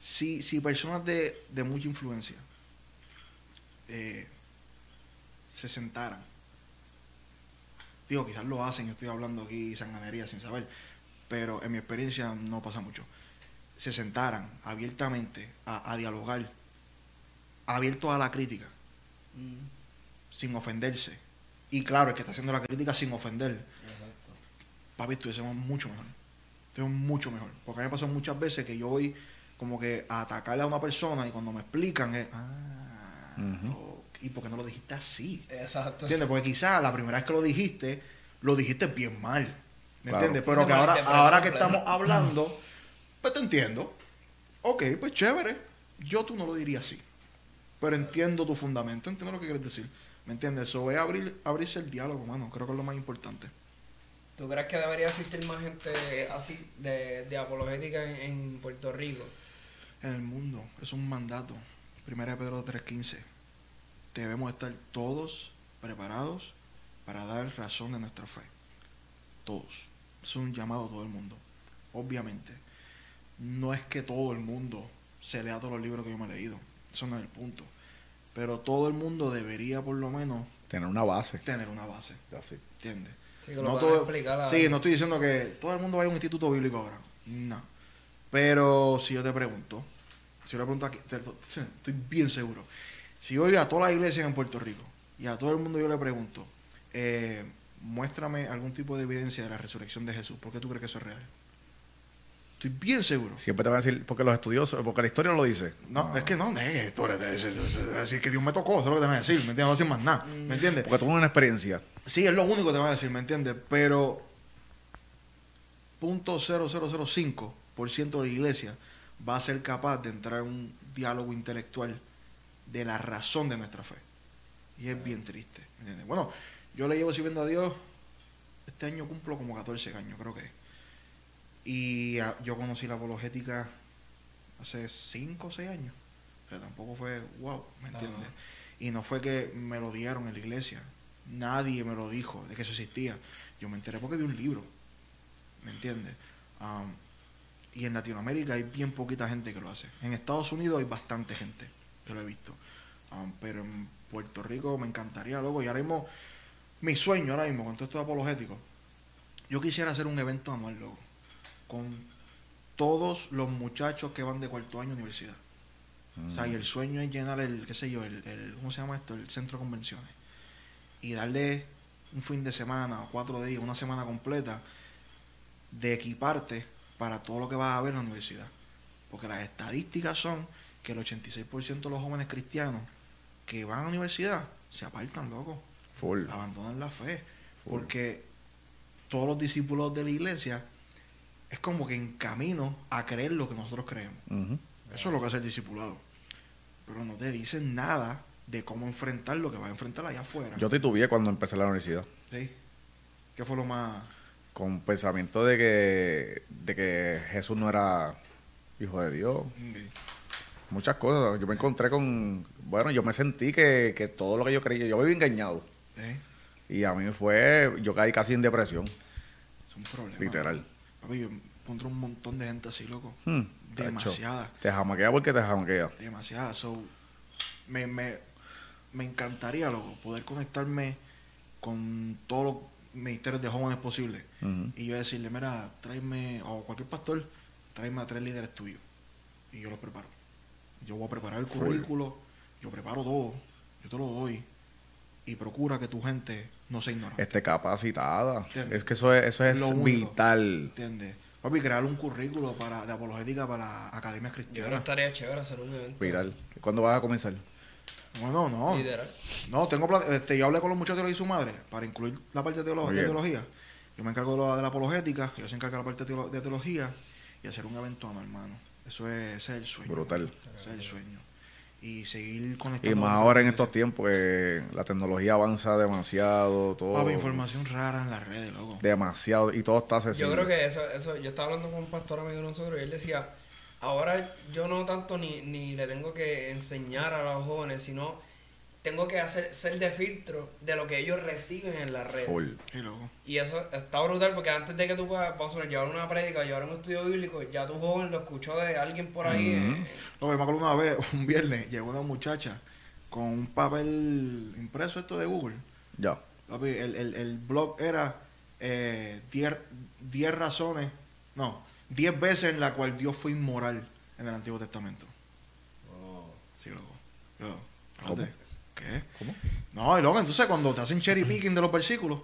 Si, si personas de, de mucha influencia eh, se sentaran, digo, quizás lo hacen, yo estoy hablando aquí sanganería sin saber, pero en mi experiencia no pasa mucho. Se sentaran abiertamente a, a dialogar, abiertos a la crítica, Mm. sin ofenderse. Y claro, el que está haciendo la crítica sin ofender, Exacto. papi, estuviésemos mucho mejor. Estuviésemos mucho mejor. Porque a mí me pasó muchas veces que yo voy como que a atacarle a una persona y cuando me explican es, ah, ¿y por qué no lo dijiste así? Exacto. ¿Entiendes? Porque quizás la primera vez que lo dijiste, lo dijiste bien mal. ¿Me Claro. entiendes? Sí, Pero que ahora, ahora que estamos hablando, pues te entiendo. Ok, pues chévere. Yo tú no lo diría así. Pero entiendo tu fundamento, entiendo lo que quieres decir. ¿Me entiendes? Eso es abrir, abrirse el diálogo, mano. Creo que es lo más importante. ¿Tú crees que debería existir más gente así de, de apologética en, en Puerto Rico? En el mundo es un mandato. Primera de Pedro 3.15. Debemos estar todos preparados para dar razón de nuestra fe. Todos. Es un llamado a todo el mundo. Obviamente. No es que todo el mundo se lea todos los libros que yo me he leído. Eso no es el punto. Pero todo el mundo debería por lo menos Tener una base. tener una base. Así. ¿Entiendes? Sí, que lo No puedan todo- explicar. a- Sí, no estoy diciendo que todo el mundo vaya a un instituto bíblico ahora. No. Pero si yo te pregunto, si yo le pregunto aquí, te- te- estoy bien seguro. Si yo voy a todas las iglesias en Puerto Rico y a todo el mundo yo le pregunto, eh, muéstrame algún tipo de evidencia de la resurrección de Jesús, ¿por qué tú crees que eso es real? Estoy bien seguro. Siempre te van a decir, porque los estudiosos, porque la historia lo dice. No, es que no, es, eres- es- es- es- es decir que Dios me tocó, eso es lo que te van a decir, ¿me entiendes? No decir más nada, ¿me entiendes? Porque tuvo una experiencia. Sí, es lo único que te van a decir, ¿me entiendes? Pero punto .0005% de la iglesia va a ser capaz de entrar en un diálogo intelectual de la razón de nuestra fe. Y es bien triste, ¿me entiendes? Bueno, yo le llevo sirviendo a Dios, este año cumplo como 14 años, creo que. es. Y ah, yo conocí la apologética hace 5 o 6 años. O sea, tampoco fue wow, ¿me entiendes? Ajá. Y no fue que me lo dieron en la iglesia. Nadie me lo dijo de que eso existía. Yo me enteré porque vi un libro. ¿Me entiendes? Y en Latinoamérica hay bien poquita gente que lo hace. En Estados Unidos hay bastante gente que lo he visto. Pero en Puerto Rico me encantaría, loco. Y ahora mismo, mi sueño ahora mismo con todo esto apologético, yo quisiera hacer un evento anual, loco. Con todos los muchachos que van de cuarto año a universidad. O sea, y el sueño es llenar el, qué sé yo, el, el- ¿cómo se llama esto? El centro de convenciones. Y darle un fin de semana, cuatro días, una semana completa de equiparte para todo lo que vas a ver en la universidad. Porque las estadísticas son que el 86% de los jóvenes cristianos que van a la universidad se apartan, loco. Full. Abandonan la fe. Full. Porque todos los discípulos de la iglesia es como que en camino a creer lo que nosotros creemos. Eso es lo que hace el discipulado. Pero no te dicen nada de cómo enfrentar lo que va a enfrentar allá afuera. Yo titubeé cuando empecé la universidad. ¿Sí? ¿Qué fue lo más...? Con pensamiento de que, de que Jesús no era hijo de Dios. Muchas cosas. Yo me encontré con. Bueno, yo me sentí que, que todo lo que yo creía. Yo me engañado. ¿Eh? Y a mí fue. Yo caí casi en depresión. Es un problema. Literal. Papi, yo encontré un montón de gente así, loco. Hmm, Demasiada. tacho. Te jamaquea porque te jamaquea. Demasiada. So, me, me, me encantaría, loco, poder conectarme con todos los ministerios de jóvenes posibles. Y yo decirle, mira, tráeme, o cualquier pastor, tráeme a tres líderes tuyos. Y yo los preparo. Yo voy a preparar el Full. currículo, yo preparo todo, yo te lo doy. Y procura que tu gente no se ignore. Esté capacitada. Es que eso es, eso es Lo único. vital. ¿Entiendes? Papi, crear un currículo para, de apologética para academias Yo creo que cristianas. estaría chévere hacer un evento. Vital. ¿Cuándo vas a comenzar? Bueno, no. Literal. No, tengo este, yo hablé con los muchachos y su madre para incluir la parte de, teolo- de teología. Yo me encargo de la, de la apologética, ellos se encargan de la parte de, teolo- de teología y hacer un evento hermano. Eso es, ese es el sueño. Brutal. Ese es el sueño. Y seguir conectando. Y más ahora en estos tiempos que la tecnología avanza demasiado, todo. Papi, información rara en las redes, loco. Demasiado. Y todo está accesible. Yo creo que eso, eso, yo estaba hablando con un pastor amigo de nosotros y él decía, ahora yo no tanto ni, ni le tengo que enseñar a los jóvenes, sino tengo que hacer ser de filtro de lo que ellos reciben en la red. Full. Y eso está brutal porque antes de que tú puedas, poner, llevar una prédica, llevar un estudio bíblico, ya tu joven lo escuchó de alguien por ahí. Ujú. eh, Loco, yo me acuerdo una vez, un viernes, llegó una muchacha con un papel impreso esto de Google. Ya. Papi, el, el, el blog era 10 razones, no, 10 veces en la cual Dios fue inmoral en el Antiguo Testamento. Sí, loco. Yo, ¿Qué? ¿Cómo? No, y luego entonces cuando te hacen cherry picking de los versículos,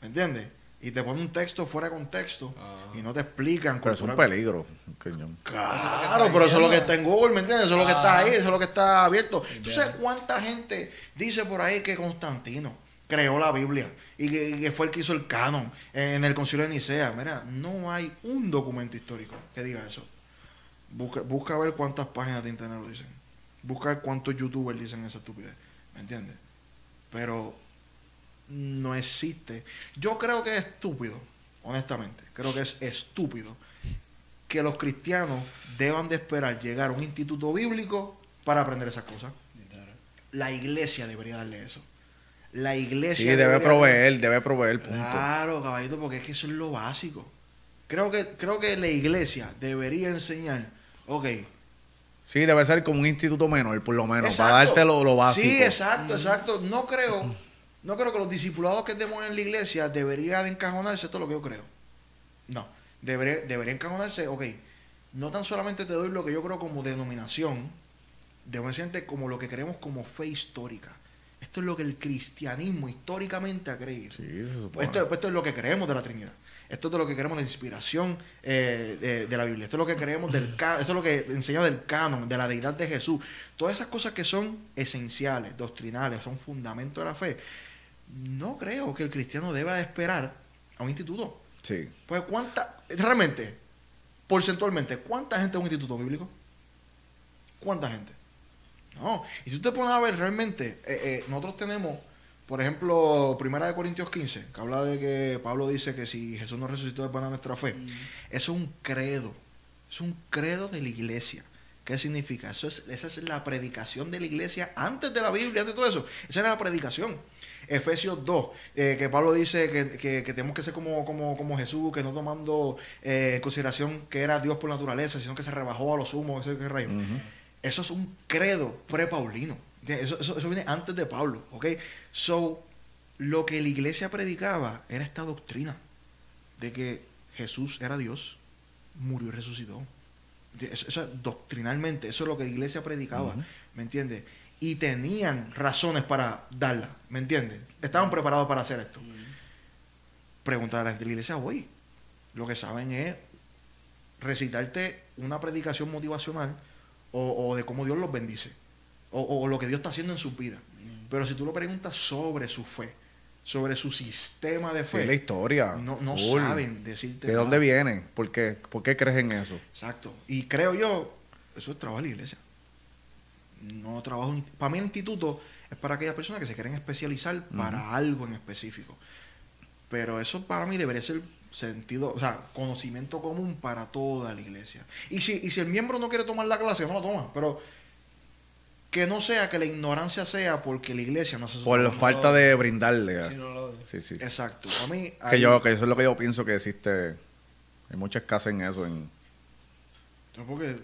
¿me entiendes? Y te ponen un texto fuera de contexto Ah. y no te explican. Pero es un peligro. Cañón. Claro, pero eso es lo que está en Google, ¿me entiendes? Eso es lo que está Ah. ahí, eso es lo que está abierto. ¿Tú sabes cuánta gente dice por ahí que Constantino creó la Biblia y que, y que fue el que hizo el canon en el concilio de Nicea? Mira, no hay un documento histórico que diga eso. Busca, busca ver cuántas páginas de internet lo dicen. Busca ver cuántos youtubers dicen esa estupidez. ¿Me entiendes? Pero no existe. Yo creo que es estúpido, honestamente. Creo que es estúpido que los cristianos deban de esperar llegar a un instituto bíblico para aprender esas cosas. La iglesia debería darle eso. La iglesia Sí, debe debería- proveer, debe proveer, punto. Claro, caballito, porque es que eso es lo básico. Creo que, creo que la iglesia debería enseñar, ok, Sí, debe ser como un instituto menor, por lo menos, Exacto. para darte lo, lo básico. Sí, exacto, exacto. No creo, no creo que los discipulados que demos en la iglesia debería de encajonarse, esto es lo que yo creo. No, debería, debería encajonarse, ok, no tan solamente te doy lo que yo creo como denominación, debo decirte como lo que creemos como fe histórica. Esto es lo que el cristianismo históricamente ha creído. Sí, se supone. Esto, esto es lo que creemos de la Trinidad. Esto es de lo que de la inspiración eh, de, de la Biblia. Esto es lo que creemos del esto es lo que enseña del canon, de la deidad de Jesús. Todas esas cosas que son esenciales, doctrinales, son fundamentos de la fe. No creo que el cristiano deba de esperar a un instituto. Sí. Pues cuánta, realmente, porcentualmente, ¿cuánta gente en un instituto bíblico? ¿Cuánta gente? No. Y si usted pone a ver realmente, eh, eh, nosotros tenemos, por ejemplo, Primera de Corintios 15, que habla de que Pablo dice que si Jesús no resucitó es para nuestra fe. Eso es un credo. Es un credo de la iglesia. ¿Qué significa? Eso es, esa es la predicación de la iglesia antes de la Biblia, antes de todo eso. Esa era la predicación. Efesios 2, eh, que Pablo dice que, que- que tenemos que ser como, como, como Jesús, que no tomando eh, en consideración que era Dios por naturaleza, sino que se rebajó a los humos, ese rayo. Ujú. Eso es un credo pre-paulino. Eso, eso, eso viene antes de Pablo, ¿ok? So, lo que la iglesia predicaba era esta doctrina de que Jesús era Dios, murió y resucitó. Eso, eso es doctrinalmente, eso es lo que la iglesia predicaba. ¿me entiendes? Y tenían razones para darla, ¿me entiendes? Estaban preparados para hacer esto. Preguntar a la gente de la iglesia hoy, lo que saben es recitarte una predicación motivacional o, o de cómo Dios los bendice o, o lo que Dios está haciendo en su vida. Pero si tú lo preguntas sobre su fe, sobre su sistema de Sí, la fe, historia. no, no saben decirte ¿De nada. dónde viene? ¿Por qué? ¿Por qué crees en eso? Exacto. Y creo yo, eso es trabajo de la iglesia. No trabajo. Para mí el instituto es para aquellas personas que se quieren especializar para algo en específico. Pero eso para mí debería ser sentido, o sea, conocimiento común para toda la iglesia. Y si, y si el miembro no quiere tomar la clase, no lo toma. Pero que no sea que la ignorancia sea porque la iglesia no su Por trabajo. falta de brindarle. Si no lo Sí, sí. Exacto. Para mí. Que yo, que eso es lo que yo pienso que existe. Hay mucha escasez en eso. En, porque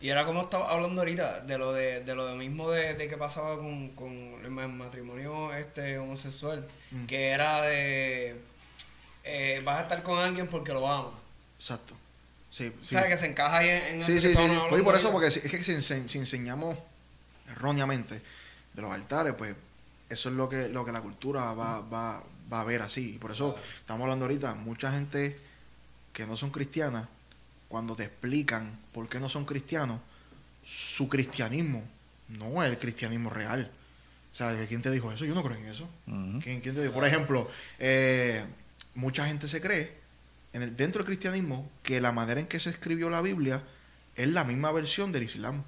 Y era como estaba hablando ahorita, de lo de, de lo de mismo de, de que pasaba con, con el ma- matrimonio este homosexual, Mm. que era de eh, vas a estar con alguien porque lo amas. Exacto. Sí, O sí. sea, que se encaja ahí en, en Sí, sí, sí. Pues y por eso, porque es que si, si enseñamos erróneamente de los altares, pues eso es lo que, lo que la cultura va, va, va a ver así. Y por eso Claro. estamos hablando ahorita, mucha gente que no son cristianas, cuando te explican por qué no son cristianos, su cristianismo no es el cristianismo real. O sea, ¿quién te dijo eso? Yo no creo en eso. ¿Quién, quién te dijo? Por ejemplo, eh, mucha gente se cree en el, dentro del cristianismo que la manera en que se escribió la Biblia es la misma versión del Islam.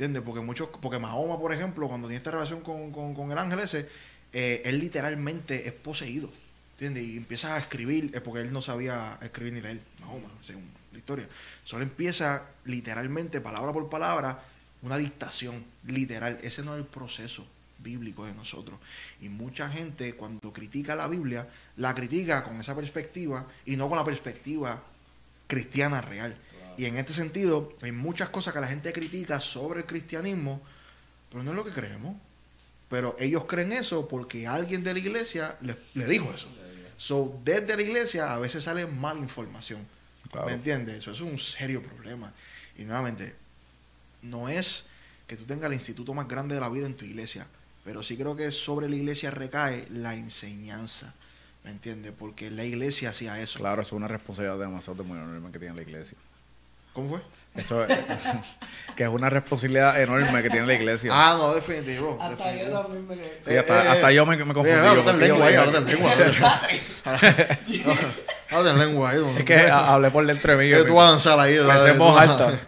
¿Entiendes? Porque muchos, porque Mahoma, por ejemplo, cuando tiene esta relación con, con- el ángel ese, eh, él literalmente es poseído. ¿Entiendes? Y empieza a escribir, eh, porque él no sabía escribir ni leer, Mahoma, según la historia. Solo empieza literalmente, palabra por palabra, una dictación, literal. Ese no es el proceso bíblico de nosotros. Y mucha gente cuando critica la Biblia, la critica con esa perspectiva y no con la perspectiva cristiana real. Y en este sentido, hay muchas cosas que la gente critica sobre el cristianismo, pero no es lo que creemos. Pero ellos creen eso porque alguien de la iglesia le, le dijo eso. So, desde la iglesia a veces sale mala información. Claro. ¿Me entiendes? Eso es un serio problema. Y nuevamente, no es que tú tengas el instituto más grande de la vida en tu iglesia, pero sí creo que sobre la iglesia recae la enseñanza. ¿Me entiendes? Porque la iglesia hacía eso. Claro, eso es una responsabilidad demasiado muy enorme que tiene la iglesia. ¿Cómo fue? Eso es, que es una responsabilidad enorme que tiene la iglesia. Ah, no, definitivo. Hasta yo también me sí, hasta, eh, hasta yo me, me confundí. Mira, en contigo, lengua ahí. Es que ha- hablé por dentro de mí. Tú vas a danzar ahí. Vas- alta.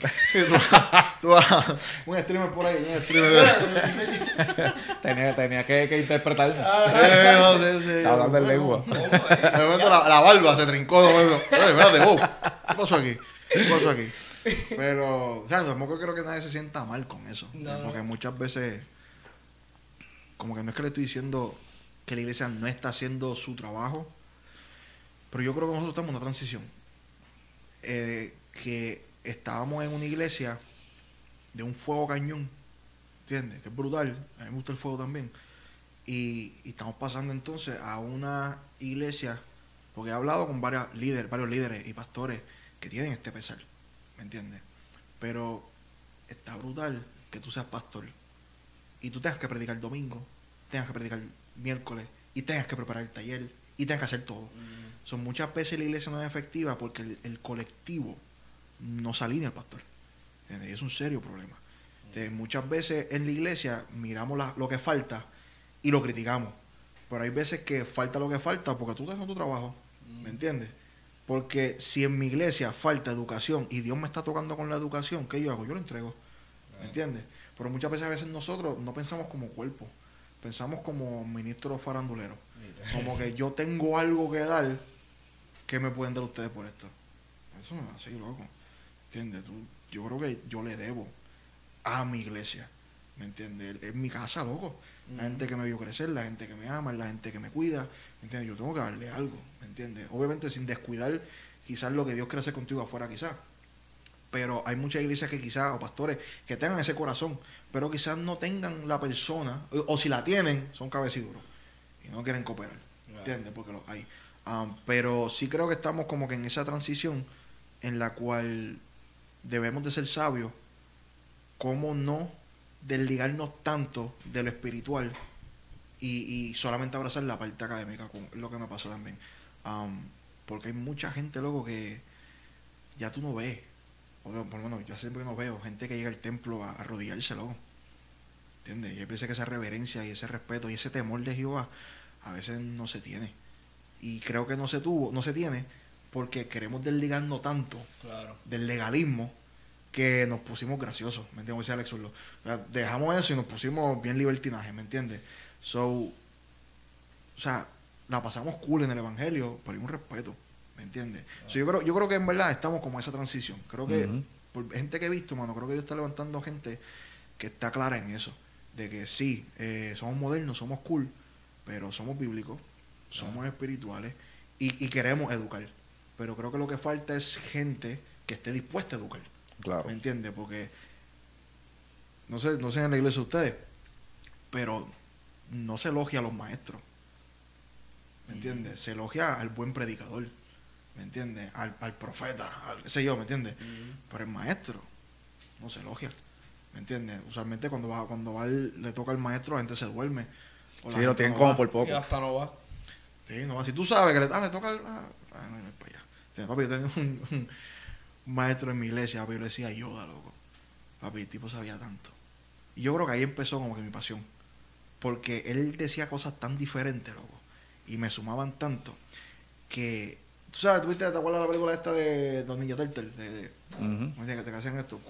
tú vas- Un streamer por ahí, un streamer. tenía, tenía que, que interpretar. Eh, no sé, sí. Estaba hablando en lengua. De momento la, la barba se trincó. espérate, wow. ¿Qué pasó aquí? Pero, o sea, tampoco creo que nadie se sienta mal con eso. No, no. Porque muchas veces, como que no es que le estoy diciendo que la iglesia no está haciendo su trabajo, pero yo creo que nosotros estamos en una transición. Eh, que estábamos en una iglesia de un fuego cañón, ¿entiendes? Que es brutal. A mí me gusta el fuego también. Y, y estamos pasando entonces a una iglesia, porque he hablado con varios líderes, varios líderes y pastores que tienen este pesar, ¿me entiendes? Pero está brutal que tú seas pastor y tú tengas que predicar domingo, tengas que predicar miércoles y tengas que preparar el taller y tengas que hacer todo. Son muchas veces la iglesia no es efectiva porque el, el colectivo no se alinea al pastor. ¿entiendes? Y es un serio problema. Entonces, muchas veces en la iglesia miramos la- lo que falta y lo criticamos. Pero hay veces que falta lo que falta porque tú estás haciendo tu trabajo. ¿Me entiendes? Porque si en mi iglesia falta educación y Dios me está tocando con la educación, ¿qué yo hago? Yo lo entrego. ¿Me entiendes? Pero muchas veces a veces nosotros no pensamos como cuerpo, pensamos como ministro farandulero. Como que yo tengo algo que dar, ¿qué me pueden dar ustedes por esto? Eso no es así, loco. ¿Entiendes? Tú, yo creo que yo le debo a mi iglesia. ¿Me entiendes? Es mi casa, loco. La gente que me vio crecer, la gente que me ama, la gente que me cuida. ¿Me entiendes? Yo tengo que darle algo. ¿Me entiendes? Obviamente sin descuidar quizás lo que Dios quiere hacer contigo afuera, quizás. Pero hay muchas iglesias que quizás, o pastores, que tengan ese corazón, pero quizás no tengan la persona, o, o si la tienen, son cabeciduros y no quieren cooperar. ¿Entiendes? Porque los hay. Um, pero sí creo que estamos como que en esa transición en la cual debemos de ser sabios, cómo no desligarnos tanto de lo espiritual y, y solamente abrazar la parte académica, con lo que me pasó también. Um, porque hay mucha gente, loco, que ya tú no ves, o de- por lo menos yo siempre no veo gente que llega al templo a, arrodillarse, loco. ¿Entiendes? Y hay veces que esa reverencia y ese respeto y ese temor de Jehová a veces no se tiene. Y creo que no se tuvo, no se tiene, porque queremos desligarnos tanto Claro. del legalismo que nos pusimos graciosos, ¿me entiendes? Alex Urlo. O sea, dejamos eso y nos pusimos bien libertinaje, ¿me entiendes? So, o sea, la pasamos cool en el Evangelio, pero hay un respeto, ¿me entiendes? So, yo, creo, yo creo que en verdad estamos como en esa transición. Creo que, por gente que he visto, mano, creo que Dios está levantando gente que está clara en eso. De que sí, eh, somos modernos, somos cool, pero somos bíblicos, somos espirituales y, y queremos educar. Pero creo que lo que falta es gente que esté dispuesta a educar. Claro. ¿Me entiendes? Porque no sé, no sé en la iglesia de ustedes, pero no se elogia a los maestros. ¿Me entiendes? Se elogia al buen predicador. ¿Me entiendes? Al, al profeta, al qué sé yo, ¿me entiendes? Pero el maestro no se elogia. ¿Me entiendes? Usualmente cuando va, cuando va el- le toca al maestro, la gente se duerme. O Sí, lo tienen no como va. por Y poco. hasta no va. Sí, no va. Si tú sabes que le, ah, le toca al. Ah, ah, no, para allá. Sí, papi, yo tengo un, un maestro en mi iglesia, papi, yo le decía Yoda, loco. Papi, el tipo sabía tanto. Y yo creo que ahí empezó como que mi pasión. Porque él decía cosas tan diferentes, loco. Y me sumaban tanto. Que. Tú sabes, ¿tuviste, ¿te acuerdas de la película esta de Los Ninja Turtles? De, de, Ujú. ¿me entiendes? que te hacen esto.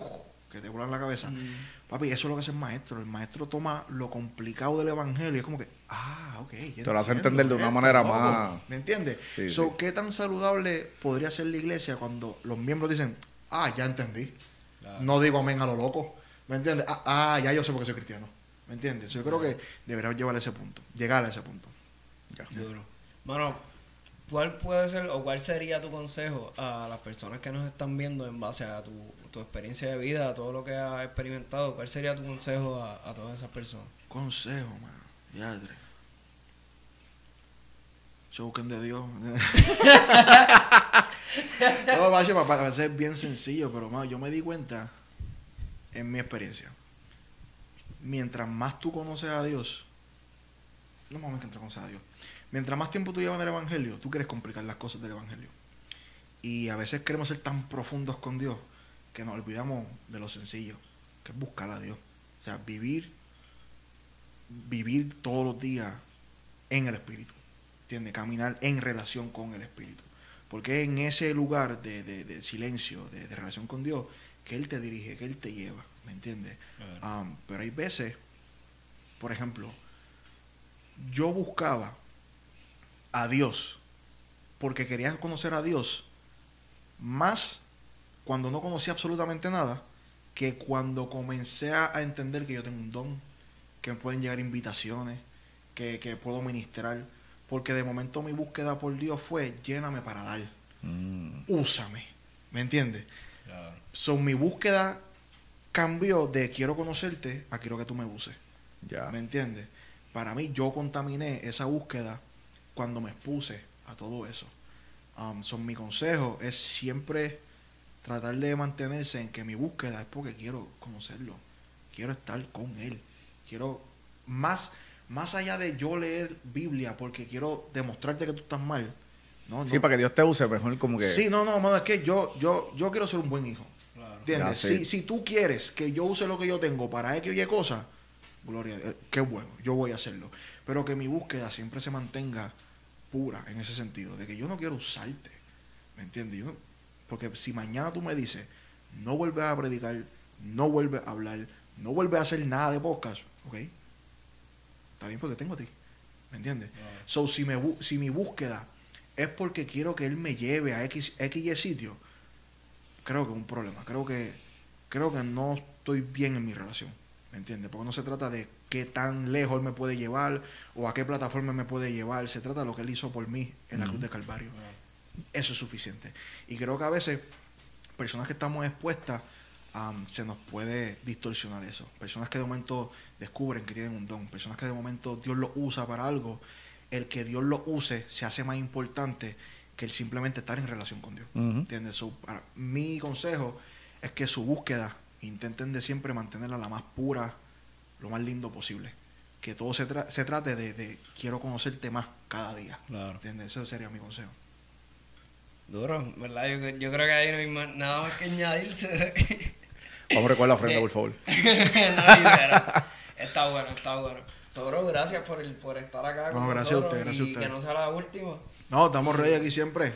Que te vuelan la cabeza. Mm. Papi, eso es lo que hace el maestro. El maestro toma lo complicado del evangelio y es como que, ah, ok. ya Te lo hace entender de una esto, manera loco. más- ¿Me entiendes? Sí, so, sí. ¿Qué tan saludable podría ser la iglesia cuando los miembros dicen, ah, ya entendí? Claro. No digo amén a lo loco. ¿Me entiendes? Ah, ah, ya yo sé por qué soy cristiano. ¿Me entiendes? So, yo creo que deberíamos llevar a ese punto. Llegar a ese punto. Ya. Duro. Mano, ¿cuál puede ser o cuál sería tu consejo a las personas que nos están viendo en base a tu, tu experiencia de vida, todo lo que has experimentado? ¿Cuál sería tu consejo a, a todas esas personas? Consejo, man. Yadre. Se busquen de Dios. no, macho, para, para ser bien sencillo, pero yo me di cuenta, en mi experiencia, mientras más tú conoces a Dios, no mames que entre conoces a Dios, mientras más tiempo tú llevas en el Evangelio, tú quieres complicar las cosas del Evangelio. Y a veces queremos ser tan profundos con Dios que nos olvidamos de lo sencillo, que es buscar a Dios. O sea, vivir vivir todos los días en el Espíritu. ¿Entiendes? Caminar en relación con el Espíritu. Porque es en ese lugar de, de- de silencio, de, de relación con Dios, que Él te dirige, que Él te lleva. ¿Me entiendes? Um, pero hay veces, por ejemplo, yo buscaba a Dios porque quería conocer a Dios más cuando no conocía absolutamente nada que cuando comencé a entender que yo tengo un don, que me pueden llegar invitaciones, que, que puedo ministrar, porque de momento mi búsqueda por Dios fue lléname para dar, Mm. úsame, ¿me entiendes? Claro. So, mi búsqueda cambió de quiero conocerte a quiero que tú me uses. Ya. ¿Me entiendes? Para mí, yo contaminé esa búsqueda cuando me expuse a todo eso. Um, so, mi consejo es siempre tratar de mantenerse en que mi búsqueda es porque quiero conocerlo. Quiero estar con él. Quiero más, más allá de yo leer Biblia porque quiero demostrarte que tú estás mal. No, Sí, no. para que Dios te use mejor como que... Sí, no, no, mano, es que yo, yo, yo quiero ser un buen hijo. Claro. ¿Entiendes? Ya, sí. Si, si tú quieres que yo use lo que yo tengo para X o Y cosas, gloria, eh, qué bueno, yo voy a hacerlo. Pero que mi búsqueda siempre se mantenga pura en ese sentido, de que yo no quiero usarte. ¿Me entiendes? Yo no- porque si mañana tú me dices, no vuelves a predicar, no vuelves a hablar, no vuelves a hacer nada de podcast, ¿ok? Está bien porque tengo a ti. ¿Me entiendes? So, si, me, si mi búsqueda es porque quiero que él me lleve a X, X y sitio, creo que es un problema. Creo que, creo que no estoy bien en mi relación. ¿Me entiendes? Porque no se trata de qué tan lejos él me puede llevar o a qué plataforma me puede llevar. Se trata de lo que él hizo por mí en la cruz de Calvario. Eso es suficiente. Y creo que a veces, personas que estamos expuestas, am, se nos puede distorsionar eso. Personas que de momento descubren que tienen un don. Personas que de momento Dios lo usa para algo. El que Dios lo use se hace más importante que el simplemente estar en relación con Dios. ¿Entiendes? So, para- mi consejo es que su búsqueda intenten de siempre mantenerla la más pura, lo más lindo posible. Que todo se, tra- se trate de, de quiero conocerte más cada día. Claro. ¿Entiendes? Ese sería mi consejo. Duro, ¿verdad? Yo, yo creo que ahí no hay más- nada más que añadirse. Vamos a recoger la ofrenda, Eh. por favor. No, está bueno, está bueno. Sobro, gracias por, el, por estar acá No, con gracias a nosotros usted, gracias a y usted. que no sea la última. No, estamos ready aquí siempre.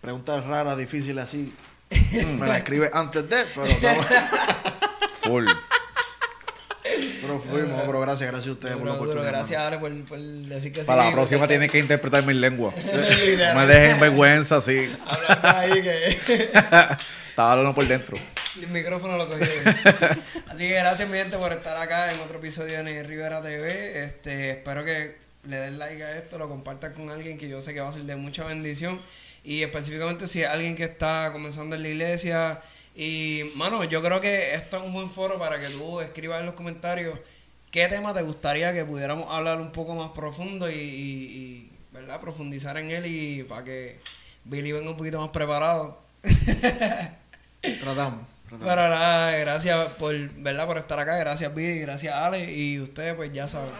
Preguntas raras, difíciles así. Me las escribe antes de, pero estamos- Full. Pero fuimos, pero gracias, gracias a ustedes por la oportunidad. gracias. Ale, por, por decir que sí. Para la próxima tienes que interpretar mi lengua. No me dejen vergüenza, sí. Hablando ahí que Estaba hablando por dentro. el micrófono lo cogió. Así que gracias, mi gente, por estar acá en otro episodio de Rivera TV. Este, espero que le den like a esto, lo compartan con alguien que yo sé que va a ser de mucha bendición. Y específicamente si es alguien que está comenzando en la iglesia. Y, mano, yo creo que esto es un buen foro para que tú escribas en los comentarios qué tema te gustaría que pudiéramos hablar un poco más profundo y, y- y, ¿verdad? profundizar en él y para que Billy venga un poquito más preparado. Tratamos, tratamos. Pero nada, gracias por, ¿verdad? por estar acá, gracias Billy, gracias Ale y ustedes pues ya saben,